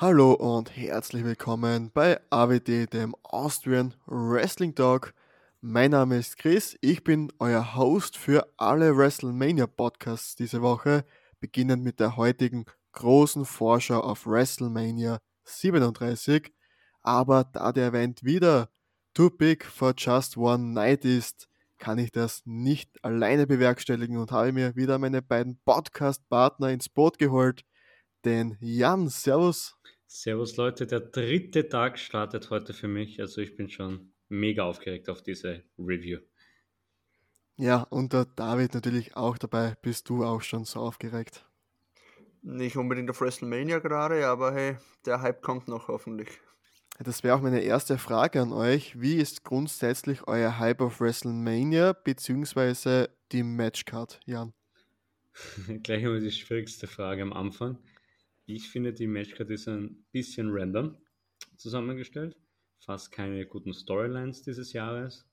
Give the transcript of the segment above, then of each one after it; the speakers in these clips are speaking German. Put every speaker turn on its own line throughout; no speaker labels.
Hallo und herzlich willkommen bei AWD, dem Austrian Wrestling Talk. Mein Name ist Chris, ich bin euer Host für alle WrestleMania Podcasts diese Woche, beginnend mit der heutigen großen Vorschau auf WrestleMania 37. Aber da der Event wieder too big for just one night ist, kann ich das nicht alleine bewerkstelligen und habe mir wieder meine beiden Podcast-Partner ins Boot geholt. Den Jan, Servus.
Servus Leute, der dritte Tag startet heute für mich. Also ich bin schon mega aufgeregt auf diese Review.
Ja, und der David natürlich auch dabei. Bist du auch schon so aufgeregt?
Nicht unbedingt auf WrestleMania gerade, aber hey, der Hype kommt noch hoffentlich.
Das wäre auch meine erste Frage an euch. Wie ist grundsätzlich euer Hype auf WrestleMania bzw. die Matchcard, Jan?
Gleich einmal die schwierigste Frage am Anfang. Ich finde, die Matchcard ist ein bisschen random zusammengestellt. Fast keine guten Storylines dieses Jahres.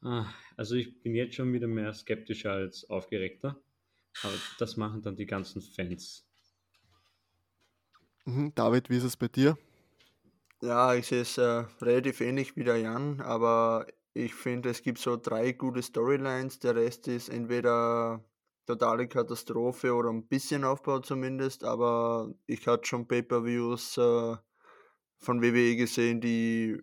Ah, also ich bin jetzt schon wieder mehr skeptischer als aufgeregter. Aber das machen dann die ganzen Fans.
Mhm, David, wie ist es bei dir?
Ja, ich sehe es äh, relativ ähnlich wie der Jan, aber ich finde, es gibt so drei gute Storylines. Der Rest ist entweder totale Katastrophe oder ein bisschen Aufbau zumindest, aber ich hatte schon Pay-per-Views äh, von WWE gesehen, die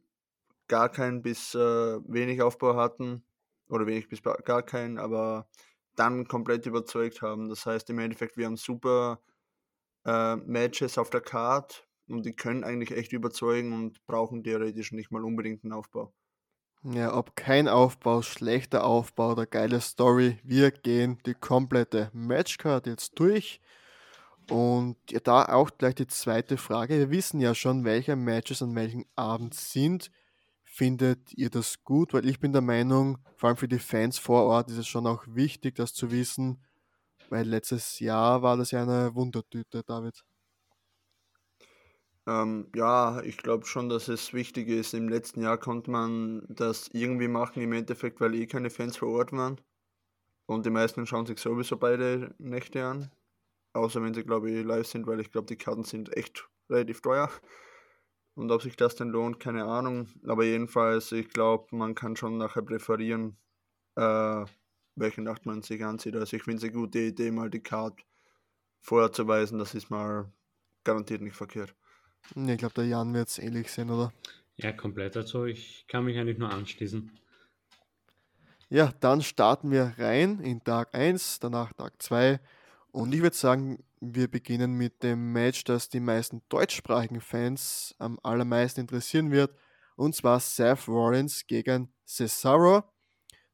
gar keinen bis äh, wenig Aufbau hatten oder wenig bis gar keinen, aber dann komplett überzeugt haben. Das heißt im Endeffekt, wir haben super äh, Matches auf der Card und die können eigentlich echt überzeugen und brauchen theoretisch nicht mal unbedingt einen Aufbau.
Ja, ob kein Aufbau, schlechter Aufbau oder geile Story, wir gehen die komplette Matchcard jetzt durch. Und ja, da auch gleich die zweite Frage. Wir wissen ja schon, welche Matches an welchem Abend sind. Findet ihr das gut? Weil ich bin der Meinung, vor allem für die Fans vor Ort ist es schon auch wichtig, das zu wissen. Weil letztes Jahr war das ja eine Wundertüte, David.
Ähm, ja, ich glaube schon, dass es wichtig ist. Im letzten Jahr konnte man das irgendwie machen, im Endeffekt, weil eh keine Fans vor Ort waren. Und die meisten schauen sich sowieso beide Nächte an. Außer wenn sie, glaube ich, live sind, weil ich glaube, die Karten sind echt relativ teuer. Und ob sich das denn lohnt, keine Ahnung. Aber jedenfalls, ich glaube, man kann schon nachher präferieren, äh, welche Nacht man sich ansieht. Also ich finde es eine gute Idee, mal die Karte vorher zu weisen. Das ist mal garantiert nicht verkehrt.
Ich glaube, der Jan wird es ähnlich sehen, oder?
Ja, komplett. Also ich kann mich eigentlich nur anschließen.
Ja, dann starten wir rein in Tag 1, danach Tag 2. Und ich würde sagen, wir beginnen mit dem Match, das die meisten deutschsprachigen Fans am allermeisten interessieren wird. Und zwar Seth Rollins gegen Cesaro.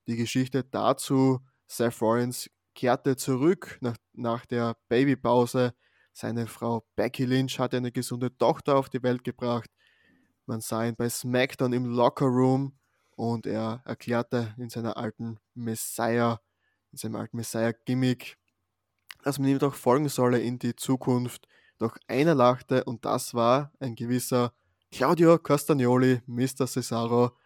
Die Geschichte dazu, Seth Rollins kehrte zurück nach, nach der Babypause seine Frau Becky Lynch hatte eine gesunde Tochter auf die Welt gebracht. Man sah ihn bei SmackDown im Locker Room und er erklärte in seiner alten Messiah, in seinem alten Messiah-Gimmick, dass man ihm doch folgen solle in die Zukunft. Doch einer lachte und das war ein gewisser Claudio Castagnoli, Mr. Cesaro.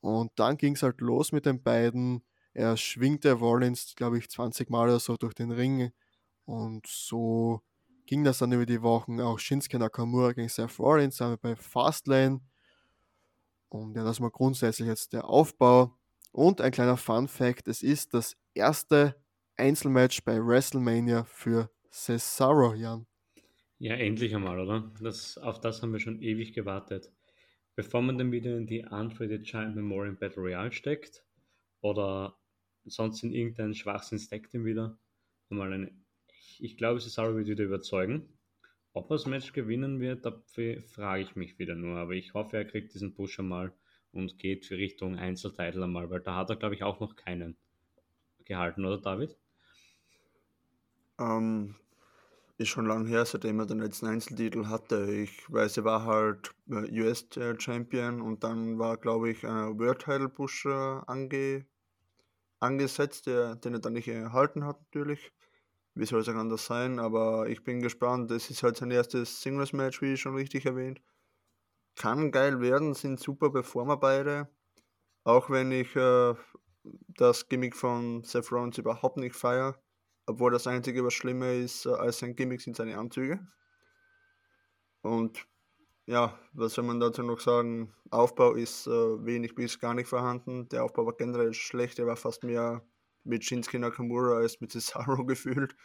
Und dann ging es halt los mit den beiden. Er schwingte Rollins, glaube ich, 20 Mal oder so durch den Ring. Und so ging das dann über die Wochen. Auch Shinsuke Nakamura gegen Seth Rollins haben wir bei Fastlane. Und ja, das mal grundsätzlich jetzt der Aufbau. Und ein kleiner Fun Fact: Es ist das erste Einzelmatch bei WrestleMania für Cesaro, Jan.
Ja, endlich einmal, oder? Das, auf das haben wir schon ewig gewartet. Bevor man dann wieder in die the Giant Memorial Battle Royale steckt oder sonst in irgendeinen Schwachsinn steckt ihn wieder, einmal eine ich glaube, Cesaro wird wieder überzeugen. Ob er das Match gewinnen wird, dafür frage ich mich wieder nur. Aber ich hoffe, er kriegt diesen Push einmal und geht für Richtung Einzeltitel einmal, weil da hat er, glaube ich, auch noch keinen gehalten, oder David?
Ähm, ist schon lange her, seitdem er den letzten Einzeltitel hatte. Ich weiß, er war halt äh, US-Champion und dann war, glaube ich, ein World-Title-Push ange angesetzt, der, den er dann nicht erhalten hat, natürlich wie soll es auch anders sein, aber ich bin gespannt. Es ist halt sein erstes Singles-Match, wie schon richtig erwähnt. Kann geil werden, sind super Performer beide. Auch wenn ich äh, das Gimmick von Seth Rollins überhaupt nicht feiere, obwohl das Einzige, was schlimmer ist äh, als sein Gimmick, sind seine Anzüge. Und ja, was soll man dazu noch sagen? Aufbau ist äh, wenig bis gar nicht vorhanden. Der Aufbau war generell schlecht. Er war fast mehr mit Shinsuke Nakamura als mit Cesaro gefühlt,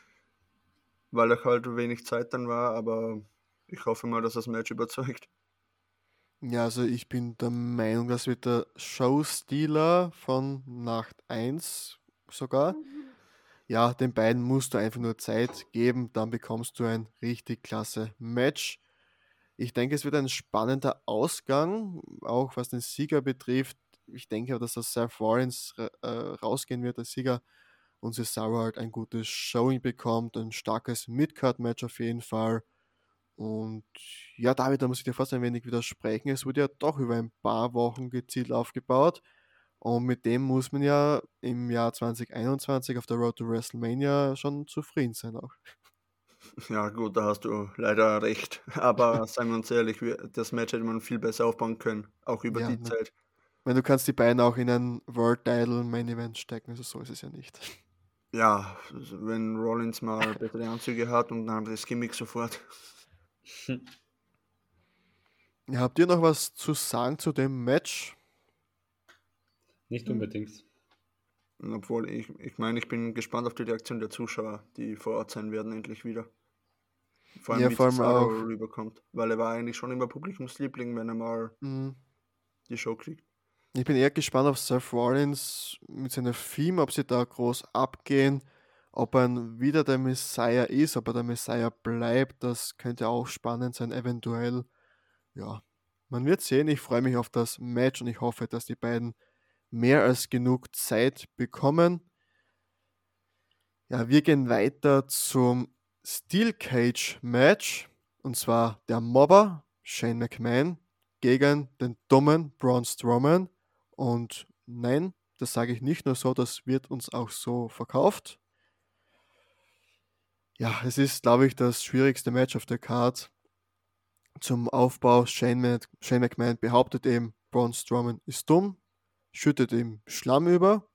weil er halt wenig Zeit dann war. Aber ich hoffe mal, dass das Match überzeugt.
Ja, also ich bin der Meinung, dass wird der Showstealer von Nacht 1 sogar. Ja, den beiden musst du einfach nur Zeit geben, dann bekommst du ein richtig klasse Match. Ich denke, es wird ein spannender Ausgang, auch was den Sieger betrifft. Ich denke dass das Seth Rollins äh, rausgehen wird, der Sieger, und Cesaro halt ein gutes Showing bekommt, ein starkes Midcard-Match auf jeden Fall. Und ja, David, da muss ich dir fast ein wenig widersprechen. Es wurde ja doch über ein paar Wochen gezielt aufgebaut. Und mit dem muss man ja im Jahr 2021 auf der Road to WrestleMania schon zufrieden sein auch.
Ja, gut, da hast du leider recht. Aber seien wir uns ehrlich, das Match hätte man viel besser aufbauen können, auch über ja, die ne. Zeit.
Wenn du kannst die beiden auch in ein World Title Main Event stecken, also so ist es ja nicht.
Ja, wenn Rollins mal bessere Anzüge hat und ein anderes Gimmick sofort.
Ja, habt ihr noch was zu sagen zu dem Match?
Nicht unbedingt.
Obwohl, ich, ich meine, ich bin gespannt auf die Reaktion der Zuschauer, die vor Ort sein werden, endlich wieder. Vor allem, ja, wie vor allem auch rüberkommt. Weil er war eigentlich schon immer Publikumsliebling, wenn er mal mhm. die Show kriegt.
Ich bin eher gespannt auf Seth Rollins mit seiner Theme, ob sie da groß abgehen ob er wieder der Messiah ist, ob er der Messiah bleibt, das könnte auch spannend sein, eventuell. Ja, man wird sehen. Ich freue mich auf das Match und ich hoffe, dass die beiden mehr als genug Zeit bekommen. Ja, wir gehen weiter zum Steel Cage Match und zwar der Mobber Shane McMahon gegen den dummen Braun Strowman. Und nein, das sage ich nicht nur so, das wird uns auch so verkauft. Ja, es ist, glaube ich, das schwierigste Match auf der Card. Zum Aufbau, Shane, Shane McMahon behauptet eben, Braun Strowman ist dumm, schüttet ihm Schlamm über.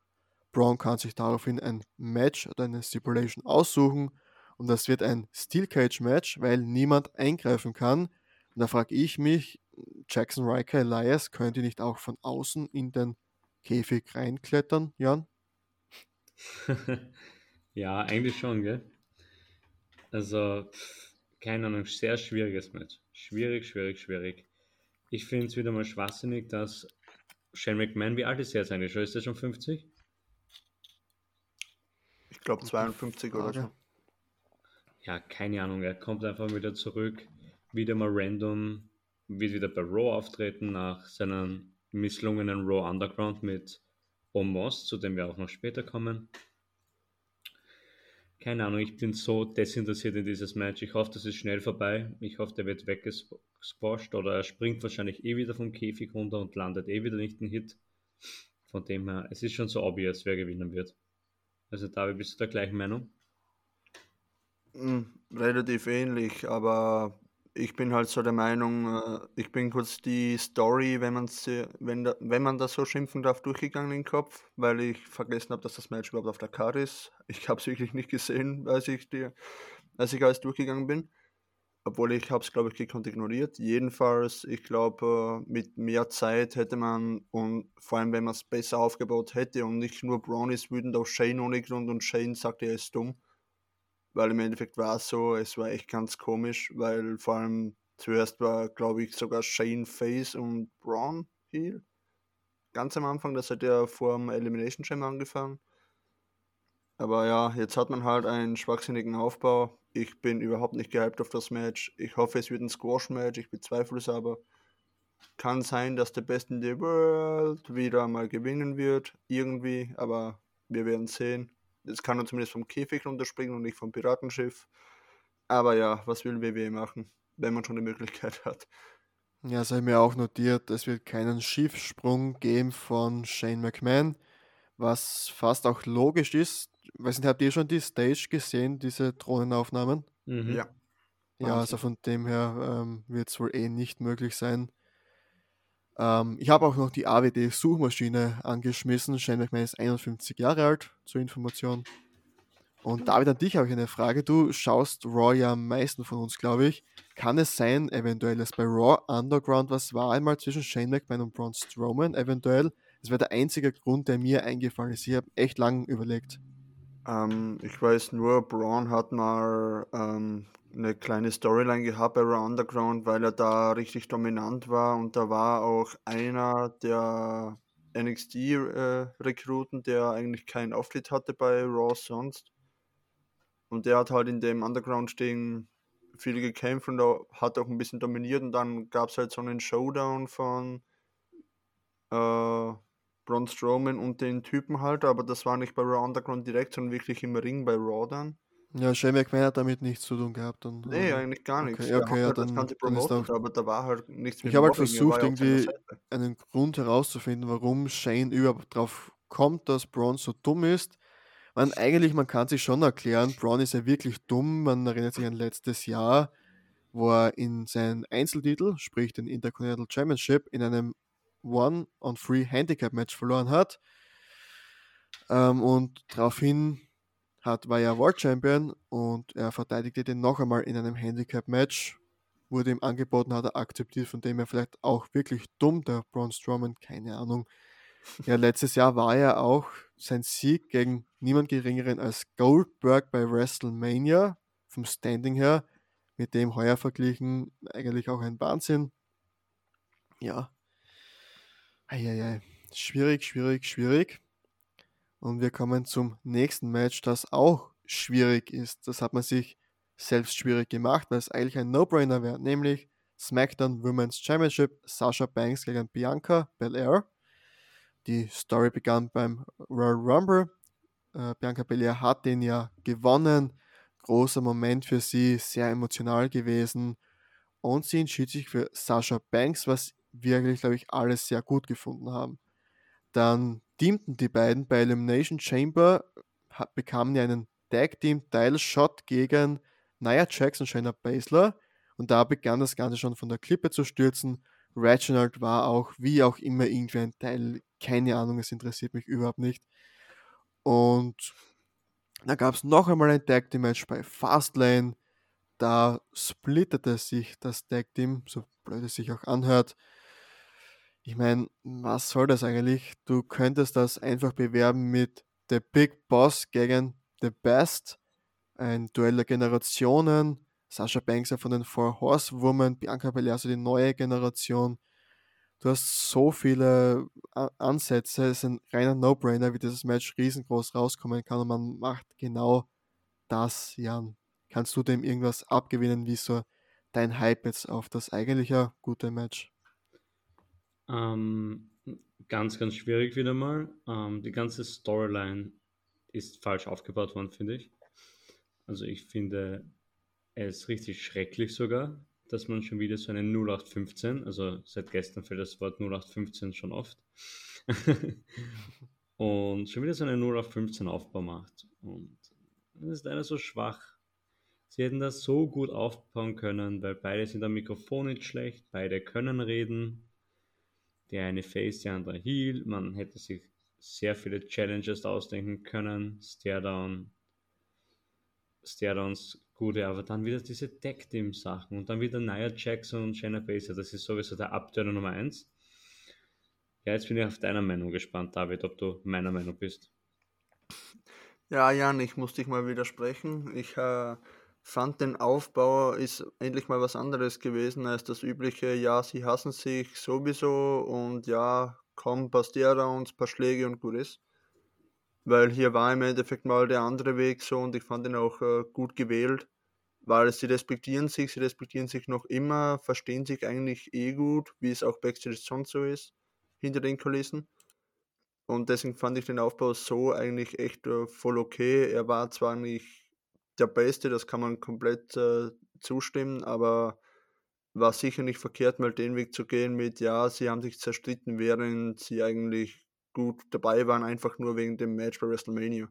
Braun kann sich daraufhin ein Match oder eine Stipulation aussuchen und das wird ein Steel Cage Match, weil niemand eingreifen kann. Und da frage ich mich, Jackson Riker Elias könnte nicht auch von außen in den Käfig reinklettern, Jan?
ja, eigentlich schon, gell? Also, keine Ahnung, sehr schwieriges Match. Schwierig, schwierig, schwierig. Ich finde es wieder mal schwachsinnig, dass Shane McMahon, wie alt ist er jetzt eigentlich schon? Ist er schon 50?
Ich glaube 52 oder so.
Ja, keine Ahnung. Er kommt einfach wieder zurück, wieder mal random, wird wieder bei Raw auftreten nach seinem misslungenen Raw Underground mit Omos, zu dem wir auch noch später kommen keine Ahnung, ich bin so desinteressiert in dieses Match. Ich hoffe, das ist schnell vorbei. Ich hoffe, der wird weggesquasht oder er springt wahrscheinlich eh wieder vom Käfig runter und landet eh wieder nicht in Hit. Von dem her, es ist schon so obvious, wer gewinnen wird. Also David, bist du der gleichen Meinung?
Hm, relativ ähnlich, aber ich bin halt so der Meinung, äh, ich bin kurz die Story, wenn, wenn, da, wenn man das so schimpfen darf, durchgegangen im Kopf, weil ich vergessen habe, dass das Match überhaupt auf der Karte ist. Ich habe es wirklich nicht gesehen, als ich, die, als ich alles durchgegangen bin. Obwohl ich habe es, glaube ich, gekonnt ignoriert. Jedenfalls, ich glaube, äh, mit mehr Zeit hätte man, und vor allem, wenn man es besser aufgebaut hätte und nicht nur Brown ist wütend auf Shane ohne Grund und Shane sagt, er ist dumm, weil im Endeffekt war es so, es war echt ganz komisch, weil vor allem zuerst war, glaube ich, sogar Shane Face und Braun Heel. Ganz am Anfang, das hat ja vor dem Elimination Chamber angefangen. Aber ja, jetzt hat man halt einen schwachsinnigen Aufbau. Ich bin überhaupt nicht gehypt auf das Match. Ich hoffe, es wird ein Squash-Match. Ich bezweifle es aber. Kann sein, dass der Best in the World wieder mal gewinnen wird. Irgendwie. Aber wir werden sehen. Jetzt kann er zumindest vom Käfig runterspringen und nicht vom Piratenschiff. Aber ja, was will WWE machen, wenn man schon die Möglichkeit hat?
Ja, das habe ich mir auch notiert. Es wird keinen Schiffsprung geben von Shane McMahon, was fast auch logisch ist. Weiß nicht, habt ihr schon die Stage gesehen, diese Drohnenaufnahmen?
Mhm. Ja.
Ja, also von dem her ähm, wird es wohl eh nicht möglich sein. Ähm, ich habe auch noch die AWD-Suchmaschine angeschmissen. Shane McMahon ist 51 Jahre alt, zur Information. Und David, an dich habe ich eine Frage. Du schaust Raw ja am meisten von uns, glaube ich. Kann es sein, eventuell, dass bei Raw Underground was war einmal zwischen Shane McMahon und Braun Strowman? Eventuell. Das wäre der einzige Grund, der mir eingefallen ist. Ich habe echt lang überlegt.
Ähm, ich weiß nur, Braun hat mal ähm, eine kleine Storyline gehabt bei Raw Underground, weil er da richtig dominant war und da war auch einer der NXT-Rekruten, äh, der eigentlich keinen Auftritt hatte bei Raw sonst. Und der hat halt in dem Underground-Ding viel gekämpft und hat auch ein bisschen dominiert. Und dann gab es halt so einen Showdown von äh, Braun Strowman und den Typen halt. Aber das war nicht bei Raw Underground direkt, sondern wirklich im Ring bei Raw dann.
Ja, Shane McMahon hat damit nichts zu tun gehabt. Und,
nee, eigentlich gar nichts.
Okay, okay ja,
halt
dann,
dann ist auch, aber da war halt nichts
Ich habe halt versucht, irgendwie einen Grund herauszufinden, warum Shane überhaupt drauf kommt, dass Braun so dumm ist. Man, eigentlich, man kann sich schon erklären, Braun ist ja wirklich dumm. Man erinnert sich an letztes Jahr, wo er in seinen Einzeltitel, sprich den Intercontinental Championship, in einem One-on-Three-Handicap-Match verloren hat. Ähm, und daraufhin hat, war er World Champion und er verteidigte den noch einmal in einem Handicap-Match. Wurde ihm angeboten, hat er akzeptiert, von dem er vielleicht auch wirklich dumm, der Braun Strowman, keine Ahnung. Ja, letztes Jahr war er auch sein Sieg gegen niemand geringeren als Goldberg bei WrestleMania, vom Standing her, mit dem heuer verglichen, eigentlich auch ein Wahnsinn. Ja. Eieiei. Schwierig, schwierig, schwierig. Und wir kommen zum nächsten Match, das auch schwierig ist. Das hat man sich selbst schwierig gemacht, weil es eigentlich ein No-Brainer wäre, nämlich SmackDown Women's Championship, Sasha Banks gegen Bianca Belair. Die Story begann beim Royal Rumble. Äh, Bianca Belair hat den ja gewonnen. Großer Moment für sie, sehr emotional gewesen. Und sie entschied sich für Sasha Banks, was wirklich, glaube ich, alles sehr gut gefunden haben. Dann teamten die beiden bei Elimination Chamber, bekamen ja einen Tag Team Title Shot gegen Nia Jax und Shayna Baszler und da begann das Ganze schon von der Klippe zu stürzen. Reginald war auch, wie auch immer, irgendwie ein Teil, keine Ahnung, es interessiert mich überhaupt nicht. Und da gab es noch einmal ein Tag Team Match bei Fastlane. Da splittete sich das Tag Team, so blöd es sich auch anhört, ich meine, was soll das eigentlich? Du könntest das einfach bewerben mit The Big Boss gegen The Best, ein Duell der Generationen. Sascha Banks von den Four Horsewomen, Bianca Belair so die neue Generation. Du hast so viele Ansätze, es ist ein reiner No-Brainer, wie dieses Match riesengroß rauskommen kann und man macht genau das, Jan. Kannst du dem irgendwas abgewinnen, wie so dein Hype jetzt auf das eigentliche gute Match?
Ähm, ganz, ganz schwierig wieder mal. Ähm, die ganze Storyline ist falsch aufgebaut worden, finde ich. Also ich finde es richtig schrecklich sogar, dass man schon wieder so eine 0815, also seit gestern fällt das Wort 0815 schon oft, und schon wieder so eine 0815 Aufbau macht. Und das ist leider so schwach. Sie hätten das so gut aufbauen können, weil beide sind am Mikrofon nicht schlecht, beide können reden der eine Face, der andere Heal. Man hätte sich sehr viele Challenges ausdenken können. Stairdown, Stairdowns gute, aber dann wieder diese Tag Team Sachen und dann wieder Nia Jackson und Shayna Baszler. Das ist sowieso der Abtörner Nummer 1. Ja, jetzt bin ich auf deiner Meinung gespannt, David, ob du meiner Meinung bist.
Ja, Jan, ich muss dich mal widersprechen. Ich äh, fand den Aufbau ist endlich mal was anderes gewesen als das übliche, ja, sie hassen sich sowieso und ja, komm, passt uns, paar Schläge und gut ist. Weil hier war im Endeffekt mal der andere Weg so und ich fand ihn auch äh, gut gewählt, weil sie respektieren sich, sie respektieren sich noch immer, verstehen sich eigentlich eh gut, wie es auch Backstage sonst so ist, hinter den Kulissen. Und deswegen fand ich den Aufbau so eigentlich echt äh, voll okay. Er war zwar nicht der Beste, das kann man komplett äh, zustimmen, aber war sicher nicht verkehrt, mal den Weg zu gehen mit, ja, sie haben sich zerstritten, während sie eigentlich gut dabei waren, einfach nur wegen dem Match bei WrestleMania.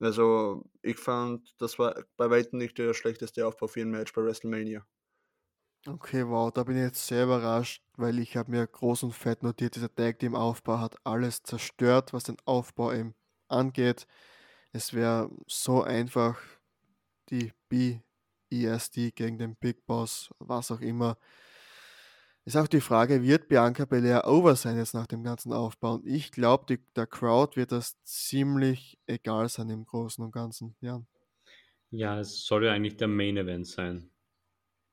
Also ich fand, das war bei weitem nicht der schlechteste Aufbau für ein Match bei WrestleMania.
Okay, wow, da bin ich jetzt sehr überrascht, weil ich habe mir groß und fett notiert, dieser Tag Team Aufbau hat alles zerstört, was den Aufbau eben angeht. Es wäre so einfach, die BESD gegen den Big Boss, was auch immer. Ist auch die Frage, wird Bianca Belair over sein jetzt nach dem ganzen Aufbau? Und ich glaube, der Crowd wird das ziemlich egal sein im Großen und Ganzen. Ja.
Ja, es soll ja eigentlich der Main Event sein.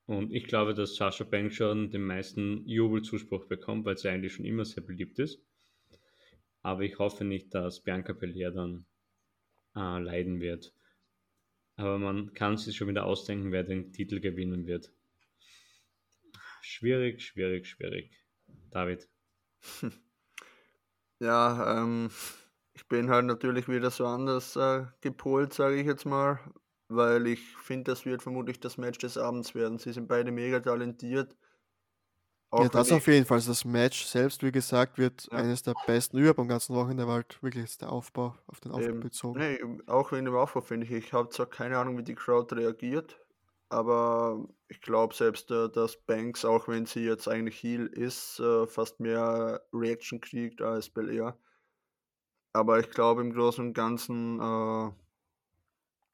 Und ich glaube, dass Sasha Banks schon den meisten Jubelzuspruch bekommt, weil sie eigentlich schon immer sehr beliebt ist. Aber ich hoffe nicht, dass Bianca Belair dann äh, leiden wird. Aber man kann sich schon wieder ausdenken, wer den Titel gewinnen wird. Schwierig, schwierig, schwierig. David.
Ja, ähm, ich bin halt natürlich wieder so anders äh, gepolt, sage ich jetzt mal weil ich finde, das wird vermutlich das Match des Abends werden. Sie sind beide mega talentiert.
Ja, das auf jeden Fall. Also das Match selbst, wie gesagt, wird ja. eines der besten überhaupt am ganzen Wochenende, weil halt wirklich der Aufbau auf den Aufbau ähm, bezogen.
Nee, auch wegen dem Aufbau finde ich. Ich habe zwar keine Ahnung, wie die Crowd reagiert, aber ich glaube selbst, äh, dass Banks, auch wenn sie jetzt eigentlich Heal ist, äh, fast mehr Reaction kriegt als Belair. Aber ich glaube im Großen und Ganzen äh,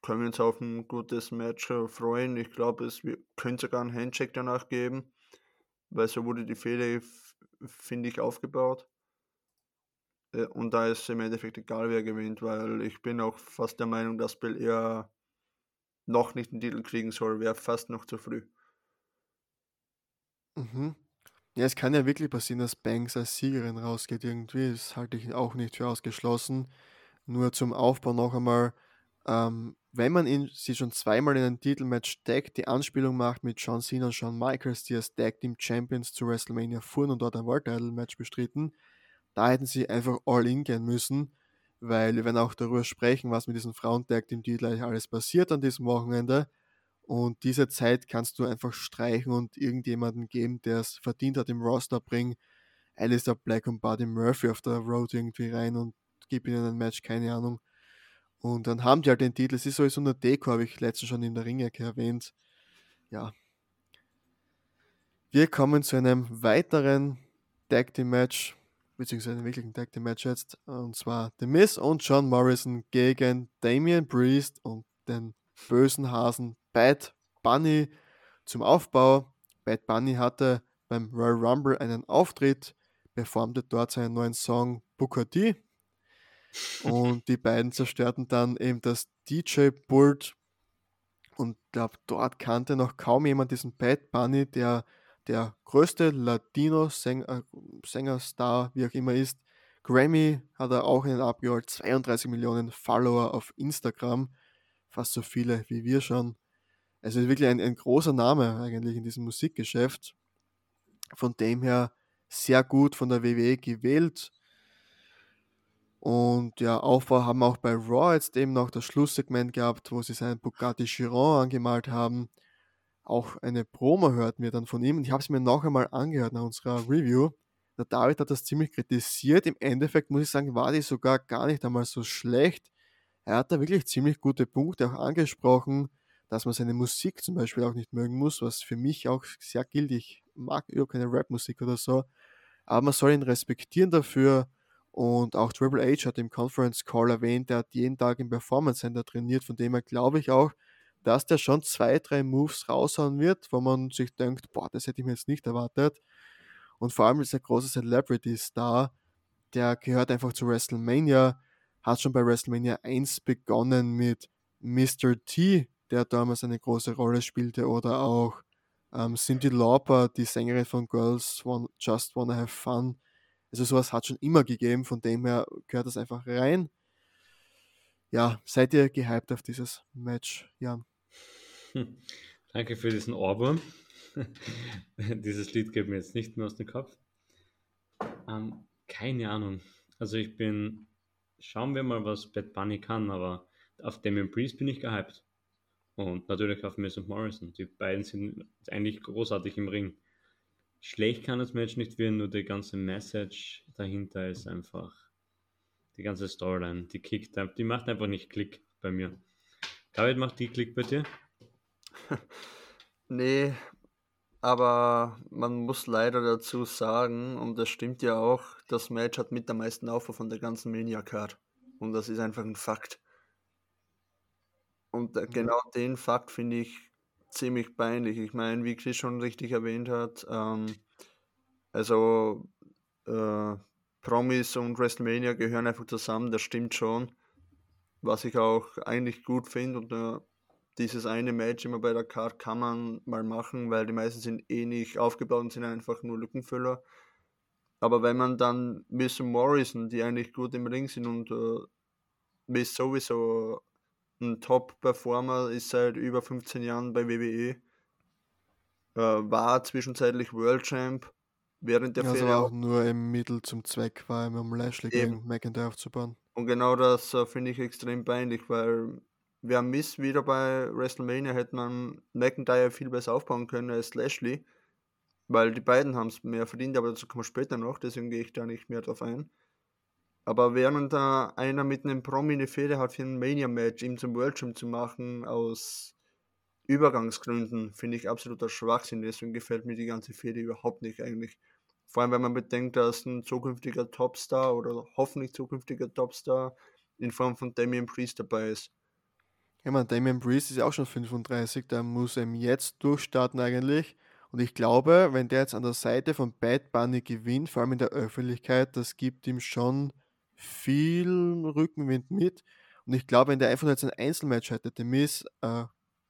können wir uns auf ein gutes Match äh, freuen. Ich glaube, es könnte sogar einen Handshake danach geben, weil so wurde die Fehde, finde ich, aufgebaut. Äh, und da ist im Endeffekt egal, wer gewinnt, weil ich bin auch fast der Meinung, dass Bill eher noch nicht den Titel kriegen soll, wäre fast noch zu früh.
Mhm. Ja, es kann ja wirklich passieren, dass Banks als Siegerin rausgeht irgendwie. Das halte ich auch nicht für ausgeschlossen. Nur zum Aufbau noch einmal ähm, wenn man ihn, sie schon zweimal in ein Titelmatch steckt, die Anspielung macht mit John Cena und Shawn Michaels, die als Tag Team Champions zu WrestleMania fuhren und dort ein World Title Match bestritten, da hätten sie einfach all in gehen müssen, weil wir werden auch darüber sprechen, was mit diesem Frauen Tag Team Titel alles passiert an diesem Wochenende. Und diese Zeit kannst du einfach streichen und irgendjemanden geben, der es verdient hat im Roster bringen. Alistair Black und Buddy Murphy auf der Road irgendwie rein und gib ihnen ein Match, keine Ahnung. Und dann haben die halt den Titel. Es ist sowieso eine Deko, habe ich letztens schon in der Ringecke erwähnt. Ja. Wir kommen zu einem weiteren Tag Team Match, beziehungsweise einem wirklichen Tag Team Match jetzt. Und zwar The Miz und John Morrison gegen Damian Priest und den bösen Hasen Bad Bunny zum Aufbau. Bad Bunny hatte beim Royal Rumble einen Auftritt, performte dort seinen neuen Song Booker T und die beiden zerstörten dann eben das DJ-Pult. Und glaube, dort kannte noch kaum jemand diesen Bad Bunny, der der größte Latino-Sänger-Star, wie auch immer ist. Grammy hat er auch einen abgeholt, 32 Millionen Follower auf Instagram, fast so viele wie wir schon. Also wirklich ein, ein großer Name eigentlich in diesem Musikgeschäft. Von dem her sehr gut von der WWE gewählt. Und ja, Aufbau haben auch bei Raw jetzt eben noch das Schlusssegment gehabt, wo sie seinen Bugatti Chiron angemalt haben. Auch eine Promo hörten wir dann von ihm und ich habe es mir noch einmal angehört nach unserer Review. Der David hat das ziemlich kritisiert. Im Endeffekt muss ich sagen, war die sogar gar nicht einmal so schlecht. Er hat da wirklich ziemlich gute Punkte auch angesprochen, dass man seine Musik zum Beispiel auch nicht mögen muss, was für mich auch sehr gilt. Ich mag überhaupt keine Rapmusik oder so. Aber man soll ihn respektieren dafür und auch Triple H hat im Conference Call erwähnt, der hat jeden Tag im Performance Center trainiert, von dem her glaube ich auch, dass der schon zwei, drei Moves raushauen wird, wo man sich denkt, boah, das hätte ich mir jetzt nicht erwartet. Und vor allem ist er großer Celebrity-Star, der gehört einfach zu WrestleMania, hat schon bei WrestleMania 1 begonnen mit Mr. T, der damals eine große Rolle spielte, oder auch ähm, Cindy Lauper, die Sängerin von Girls Just Wanna Have Fun, also sowas hat schon immer gegeben, von dem her gehört das einfach rein. Ja, seid ihr gehypt auf dieses Match, Jan?
Hm. Danke für diesen Ohrwurm. dieses Lied geht mir jetzt nicht mehr aus dem Kopf. Ähm, keine Ahnung. Also ich bin, schauen wir mal, was Bad Bunny kann, aber auf Damien Priest bin ich gehypt. Und natürlich auf Miss und Morrison. Die beiden sind eigentlich großartig im Ring. Schlecht kann das Match nicht werden, nur die ganze Message dahinter ist einfach die ganze Storyline, die kickt, die macht einfach nicht Klick bei mir. David, macht die Klick bei dir?
nee, aber man muss leider dazu sagen, und das stimmt ja auch, das Match hat mit der meisten Aufbau von der ganzen Mania Card. Und das ist einfach ein Fakt. Und äh, genau den Fakt finde ich ziemlich peinlich. Ich meine, wie Chris schon richtig erwähnt hat, ähm, also äh, Promis und WrestleMania gehören einfach zusammen, das stimmt schon. Was ich auch eigentlich gut finde und äh, dieses eine Match immer bei der Card kann man mal machen, weil die meisten sind eh nicht aufgebaut und sind einfach nur Lückenfüller. Aber wenn man dann Miss Morrison, die eigentlich gut im Ring sind und äh, Miss sowieso ein Top-Performer, ist seit über 15 Jahren bei WWE, äh, war zwischenzeitlich World Champ, während der
ja, also auch nur im Mittel zum Zweck war, um Lashley gegen McIntyre aufzubauen.
Und genau das äh, finde ich extrem peinlich, weil wer Miss wieder bei WrestleMania hätte man McIntyre viel besser aufbauen können als Lashley, weil die beiden haben es mehr verdient, aber dazu kommen wir später noch, deswegen gehe ich da nicht mehr drauf ein. Aber während da einer mit einem Promi eine Fehde hat für ein Mania-Match, ihm zum World Champ zu machen, aus Übergangsgründen, finde ich absoluter Schwachsinn. Deswegen gefällt mir die ganze Fehde überhaupt nicht eigentlich. Vor allem, wenn man bedenkt, dass ein zukünftiger Topstar oder hoffentlich zukünftiger Topstar in Form von Damian Priest dabei ist.
Ja, man, Damian Priest ist ja auch schon 35, der muss eben jetzt durchstarten eigentlich. Und ich glaube, wenn der jetzt an der Seite von Bad Bunny gewinnt, vor allem in der Öffentlichkeit, das gibt ihm schon viel Rückenwind mit. Und ich glaube, wenn der einfach jetzt ein Einzelmatch hätte, The Miz, äh,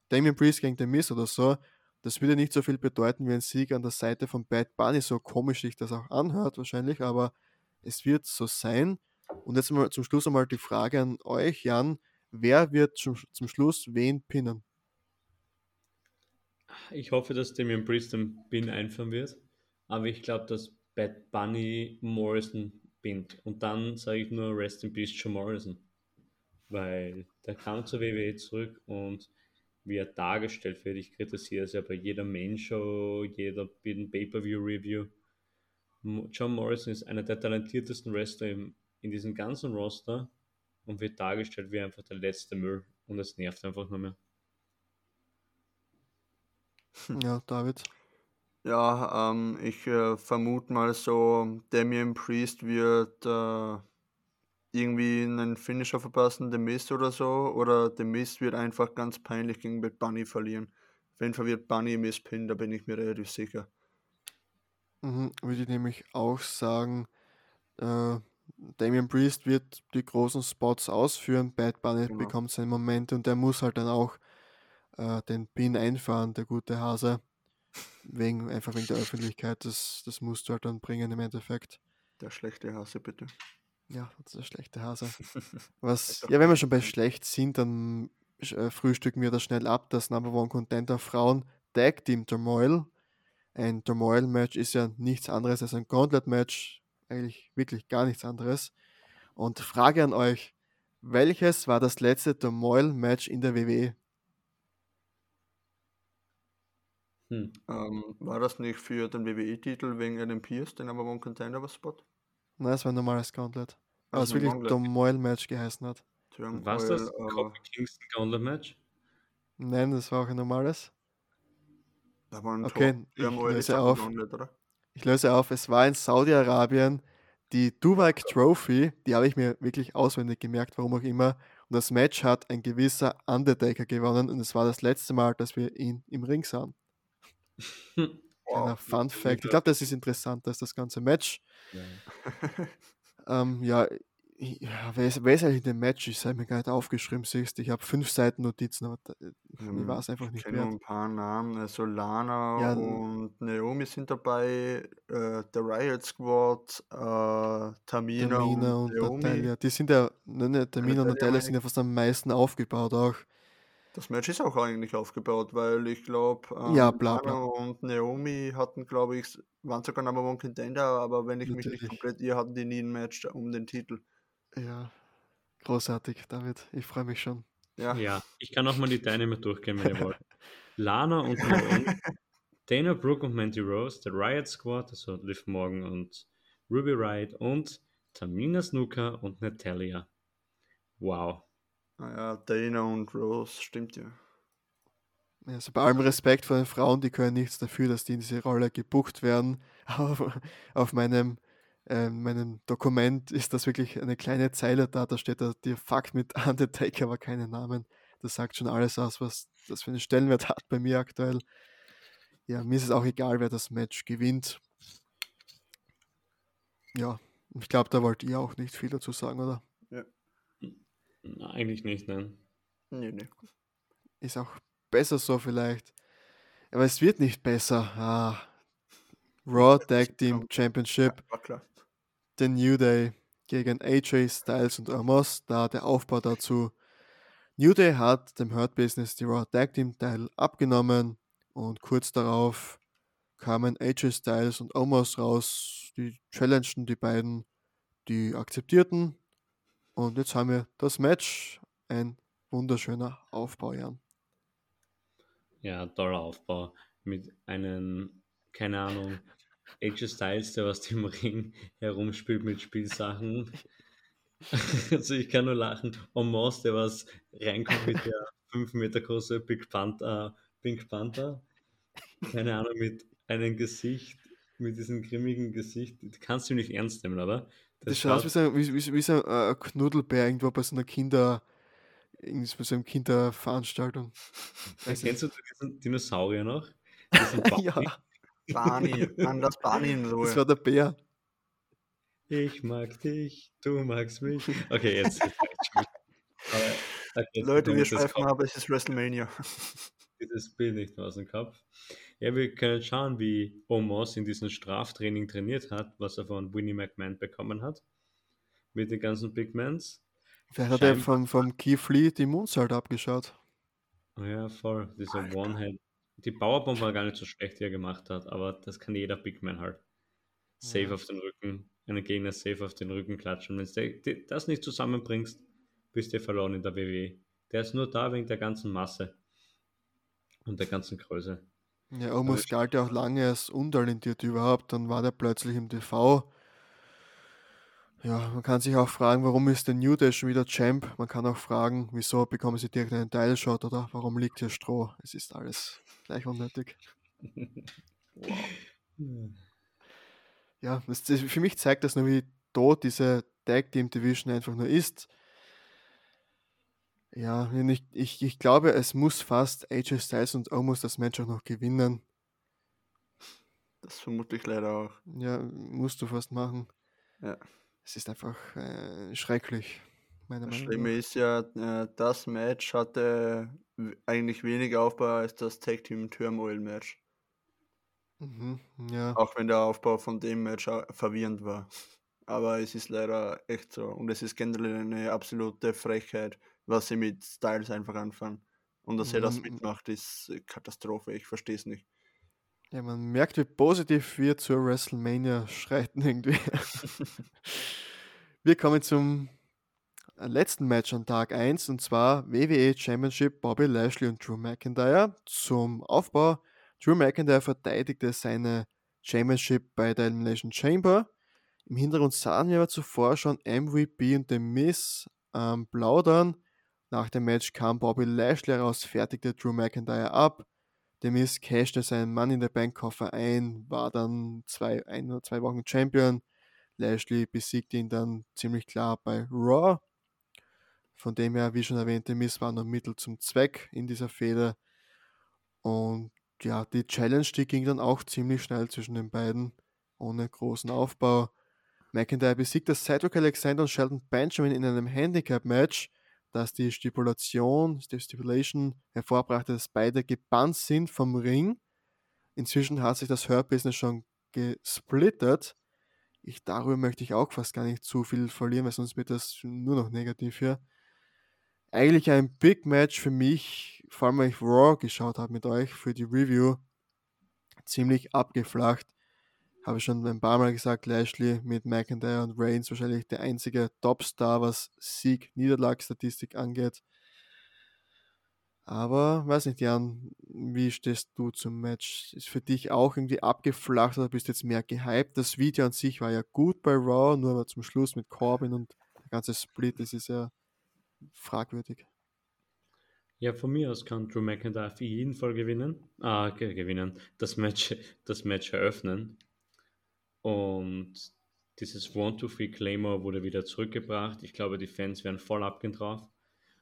Damian Priest gegen The Miz oder so, das würde nicht so viel bedeuten wie ein Sieg an der Seite von Bad Bunny, so komisch sich das auch anhört wahrscheinlich, aber es wird so sein. Und jetzt mal zum Schluss einmal die Frage an euch, Jan, wer wird zum, zum Schluss wen pinnen?
Ich hoffe, dass Damian Priest den Pin einführen wird, aber ich glaube, dass Bad Bunny Morrison pinnt. Und dann sage ich nur Rest in Peace Joe Morrison, weil der kam zur WWE zurück und wie er dargestellt wird. Ich kritisiere es ja bei jeder Main-Show, jeder Pay-Per-View-Review. John Morrison ist einer der talentiertesten Wrestler im, in diesem ganzen Roster und wird dargestellt wie einfach der letzte Müll und es nervt einfach nur mehr.
Ja, David.
Ja, ähm, ich äh, vermute mal so, Damien Priest wird äh, irgendwie einen Finisher verpassen, The Mist oder so, oder The Mist wird einfach ganz peinlich gegen Bad Bunny verlieren. Auf jeden Fall wird Bunny Miss Pin, da bin ich mir relativ sicher.
Mhm, würde ich nämlich auch sagen, äh, Damian Priest wird die großen Spots ausführen, Bad Bunny genau. bekommt seinen Moment und der muss halt dann auch äh, den Pin einfahren, der gute Hase. Wegen, einfach wegen der Öffentlichkeit, das, das musst du halt dann bringen im Endeffekt.
Der schlechte Hase, bitte.
Ja, der schlechte Hase. Was, ja, wenn wir schon bei schlecht sind, dann äh, frühstücken wir das schnell ab. Das Number One Contender Frauen Tag Team Turmoil. Ein Turmoil-Match ist ja nichts anderes als ein Gauntlet-Match. Eigentlich wirklich gar nichts anderes. Und Frage an euch: Welches war das letzte Turmoil-Match in der WWE?
Hm. Ähm, war das nicht für den WWE-Titel wegen Adam Pierce, den Number One Contender Spot?
Nein, es war ein normales Gauntlet. Aber es wirklich Turmoil Match geheißen hat.
Was das? Uh, Kofi Kingston Gauntlet Match?
Nein, das war auch ein normales.
Da war ein
okay, ich löse auf. Gauntlet, ich löse auf. Es war in Saudi-Arabien die Duvak Trophy, die habe ich mir wirklich auswendig gemerkt, warum auch immer. Und das Match hat ein gewisser Undertaker gewonnen und es war das letzte Mal, dass wir ihn im Ring sahen. Wow. Fun Fact. Ich glaube, das ist interessanter als das ganze Match. Ja, ähm, ja, ja wer, ist, wer ist eigentlich in dem Match? Ich habe mir gar nicht aufgeschrieben, siehst Ich habe fünf Seiten Notizen, aber da,
hm, ich war es einfach nicht mehr. ein paar Namen. Also Lana ja, und Naomi sind dabei, äh, der Riot Squad, äh, Tamina, Tamina und, und Naomi.
Natalia. Die sind ja, ne, ne, Tamina und Natalia sind ja fast am meisten aufgebaut auch.
Das Match ist auch eigentlich aufgebaut, weil ich glaube, ähm,
ja, bla, bla.
und Naomi hatten, glaube ich, waren sogar Number One Contender, aber wenn ich Natürlich. mich nicht komplett irre, hatten die nie ein Match um den Titel.
Ja, großartig, David. Ich freue mich schon.
Ja. ja, ich kann auch mal die Teilnehmer durchgehen, wenn ihr wollt. Lana und Naomi, Dana Brooke und Mandy Rose, der Riot Squad, also Liv Morgan und Ruby Riot und Tamina Snooker und Natalia. Wow.
Naja, ah Dana und Rose, stimmt ja.
Also bei allem Respekt vor den Frauen, die können nichts dafür, dass die in diese Rolle gebucht werden. Auf, auf meinem, äh, meinem Dokument ist das wirklich eine kleine Zeile da, da steht da, der Fakt mit Undertaker, aber keine Namen. Das sagt schon alles aus, was das für einen Stellenwert hat bei mir aktuell. Ja, mir ist es auch egal, wer das Match gewinnt. Ja, ich glaube, da wollt ihr auch nicht viel dazu sagen, oder?
Eigentlich nicht, nein.
Nee, nee.
Ist auch besser so vielleicht. Aber es wird nicht besser. Ah. Raw Tag Team Championship.
War klar.
The New Day gegen AJ Styles und Amos. Da der Aufbau dazu. New Day hat dem Hurt Business die Raw Tag Team Teil abgenommen und kurz darauf kamen AJ Styles und Omos raus. Die challengten die beiden, die akzeptierten. Und jetzt haben wir das Match. Ein wunderschöner Aufbau, Jan.
Ja, toller Aufbau. Mit einem, keine Ahnung, AJ Styles, der aus dem Ring herumspielt mit Spielsachen. also ich kann nur lachen. Omos, der was reinkommt mit der 5 Meter große Big Panther, Pink Panther. Keine Ahnung, mit einem Gesicht, mit diesem grimmigen Gesicht. Kannst du nicht ernst nehmen, oder?
Das schaut aus wie so, wie, wie, wie so ein Knuddelbär irgendwo bei so einer Kinder, irgendwie bei so einer Kinderveranstaltung.
Kennst du diesen Dinosaurier noch? Diesen
ja,
Barney, Mann, das Barney in
das
Ruhe.
war der Bär.
Ich mag dich, du magst mich. Okay, jetzt.
Leute, wir
das
schweifen
kommt.
ab, es ist WrestleMania.
Dieses Bild nicht mehr aus dem Kopf. Ja, wir können schauen, wie Omos in diesem Straftraining trainiert hat, was er von Winnie McMahon bekommen hat. Mit den ganzen Big Mans.
Vielleicht hat er vom, vom Keith Lee die Moonsault abgeschaut.
Oh ja, voll. Dieser. One-Head. Die Powerbomb war gar nicht so schlecht, die er gemacht hat, aber das kann jeder Big Man halt. Safe
Ja.
auf den Rücken, einen Gegner safe auf den Rücken klatschen. Wenn du das nicht zusammenbringst, bist du verloren in der WWE. Der ist nur da wegen der ganzen Masse und der ganzen Größe.
Ja, Omos galt ja auch lange als untalentiert überhaupt. Dann war der plötzlich im TV. Ja, man kann sich auch fragen, warum ist der New Day schon wieder Champ? Man kann auch fragen, wieso bekommen sie direkt einen Teilshot oder warum liegt hier Stroh? Es ist alles gleich unnötig. Ja, das, das, für mich zeigt das nur, wie tot diese Tag Team Division einfach nur ist. Ja, ich, ich, ich glaube, es muss fast AJ Styles und Omos das Match auch noch gewinnen.
Das vermute ich leider auch.
Ja, musst du fast machen.
Ja.
Es ist einfach äh, schrecklich, meiner
Das
Meinung
Schlimme
nach.
ist ja, äh, das Match hatte eigentlich weniger Aufbau als das Tag Team Turmoil Match.
Mhm, ja,
Auch wenn der Aufbau von dem Match verwirrend war. Aber es ist leider echt so. Und es ist generell eine absolute Frechheit, was sie mit Styles einfach anfangen. Und dass er das
Mhm.
mitmacht, ist äh, Katastrophe. Ich verstehe es nicht.
ja, man merkt, wie positiv wir zur WrestleMania schreiten irgendwie. wir kommen zum äh, letzten Match an Tag 1 und zwar WWE Championship Bobby Lashley und Drew McIntyre. Zum Aufbau, Drew McIntyre verteidigte seine Championship bei der Elimination Chamber. Im Hintergrund sahen wir aber zuvor schon MVP und The Miz ähm, plaudern. Nach dem Match kam Bobby Lashley heraus, fertigte Drew McIntyre ab. The Miz cashte seinen Mann in der Bank Koffer ein, war dann zwei, ein oder zwei Wochen Champion. Lashley besiegte ihn dann ziemlich klar bei Raw. Von dem her, wie schon erwähnt, The Miz war nur Mittel zum Zweck in dieser Fehde. Und ja, die Challenge, die ging dann auch ziemlich schnell zwischen den beiden, ohne großen Aufbau. McIntyre besiegte Cedric Alexander und Sheldon Benjamin in einem Handicap-Match, das die Stipulation, die Stipulation hervorbrachte, dass beide gebannt sind vom Ring. Inzwischen hat sich das Hurt-Business schon gesplittet. Ich, darüber möchte ich auch fast gar nicht zu viel verlieren, weil sonst wird das nur noch negativ hier. Eigentlich ein Big Match für mich, vor allem weil ich Raw geschaut habe mit euch für die Review. Ziemlich abgeflacht. Habe ich schon ein paar Mal gesagt, Lashley mit McIntyre und Reigns wahrscheinlich der einzige Topstar, was Sieg-Niederlagsstatistik angeht. Aber, weiß nicht, Jan, wie stehst du zum Match? Ist für dich auch irgendwie abgeflacht oder bist jetzt mehr gehypt? Das Video an sich war ja gut bei Raw, nur zum Schluss mit Corbin und der ganze Split, das ist ja fragwürdig.
Ja, von mir aus kann Drew McIntyre auf jeden Fall gewinnen. Ah, ge- gewinnen. Das Match, das Match eröffnen. Und dieses One, Two, Three Claymore wurde wieder zurückgebracht. Ich glaube, die Fans werden voll abgehen drauf.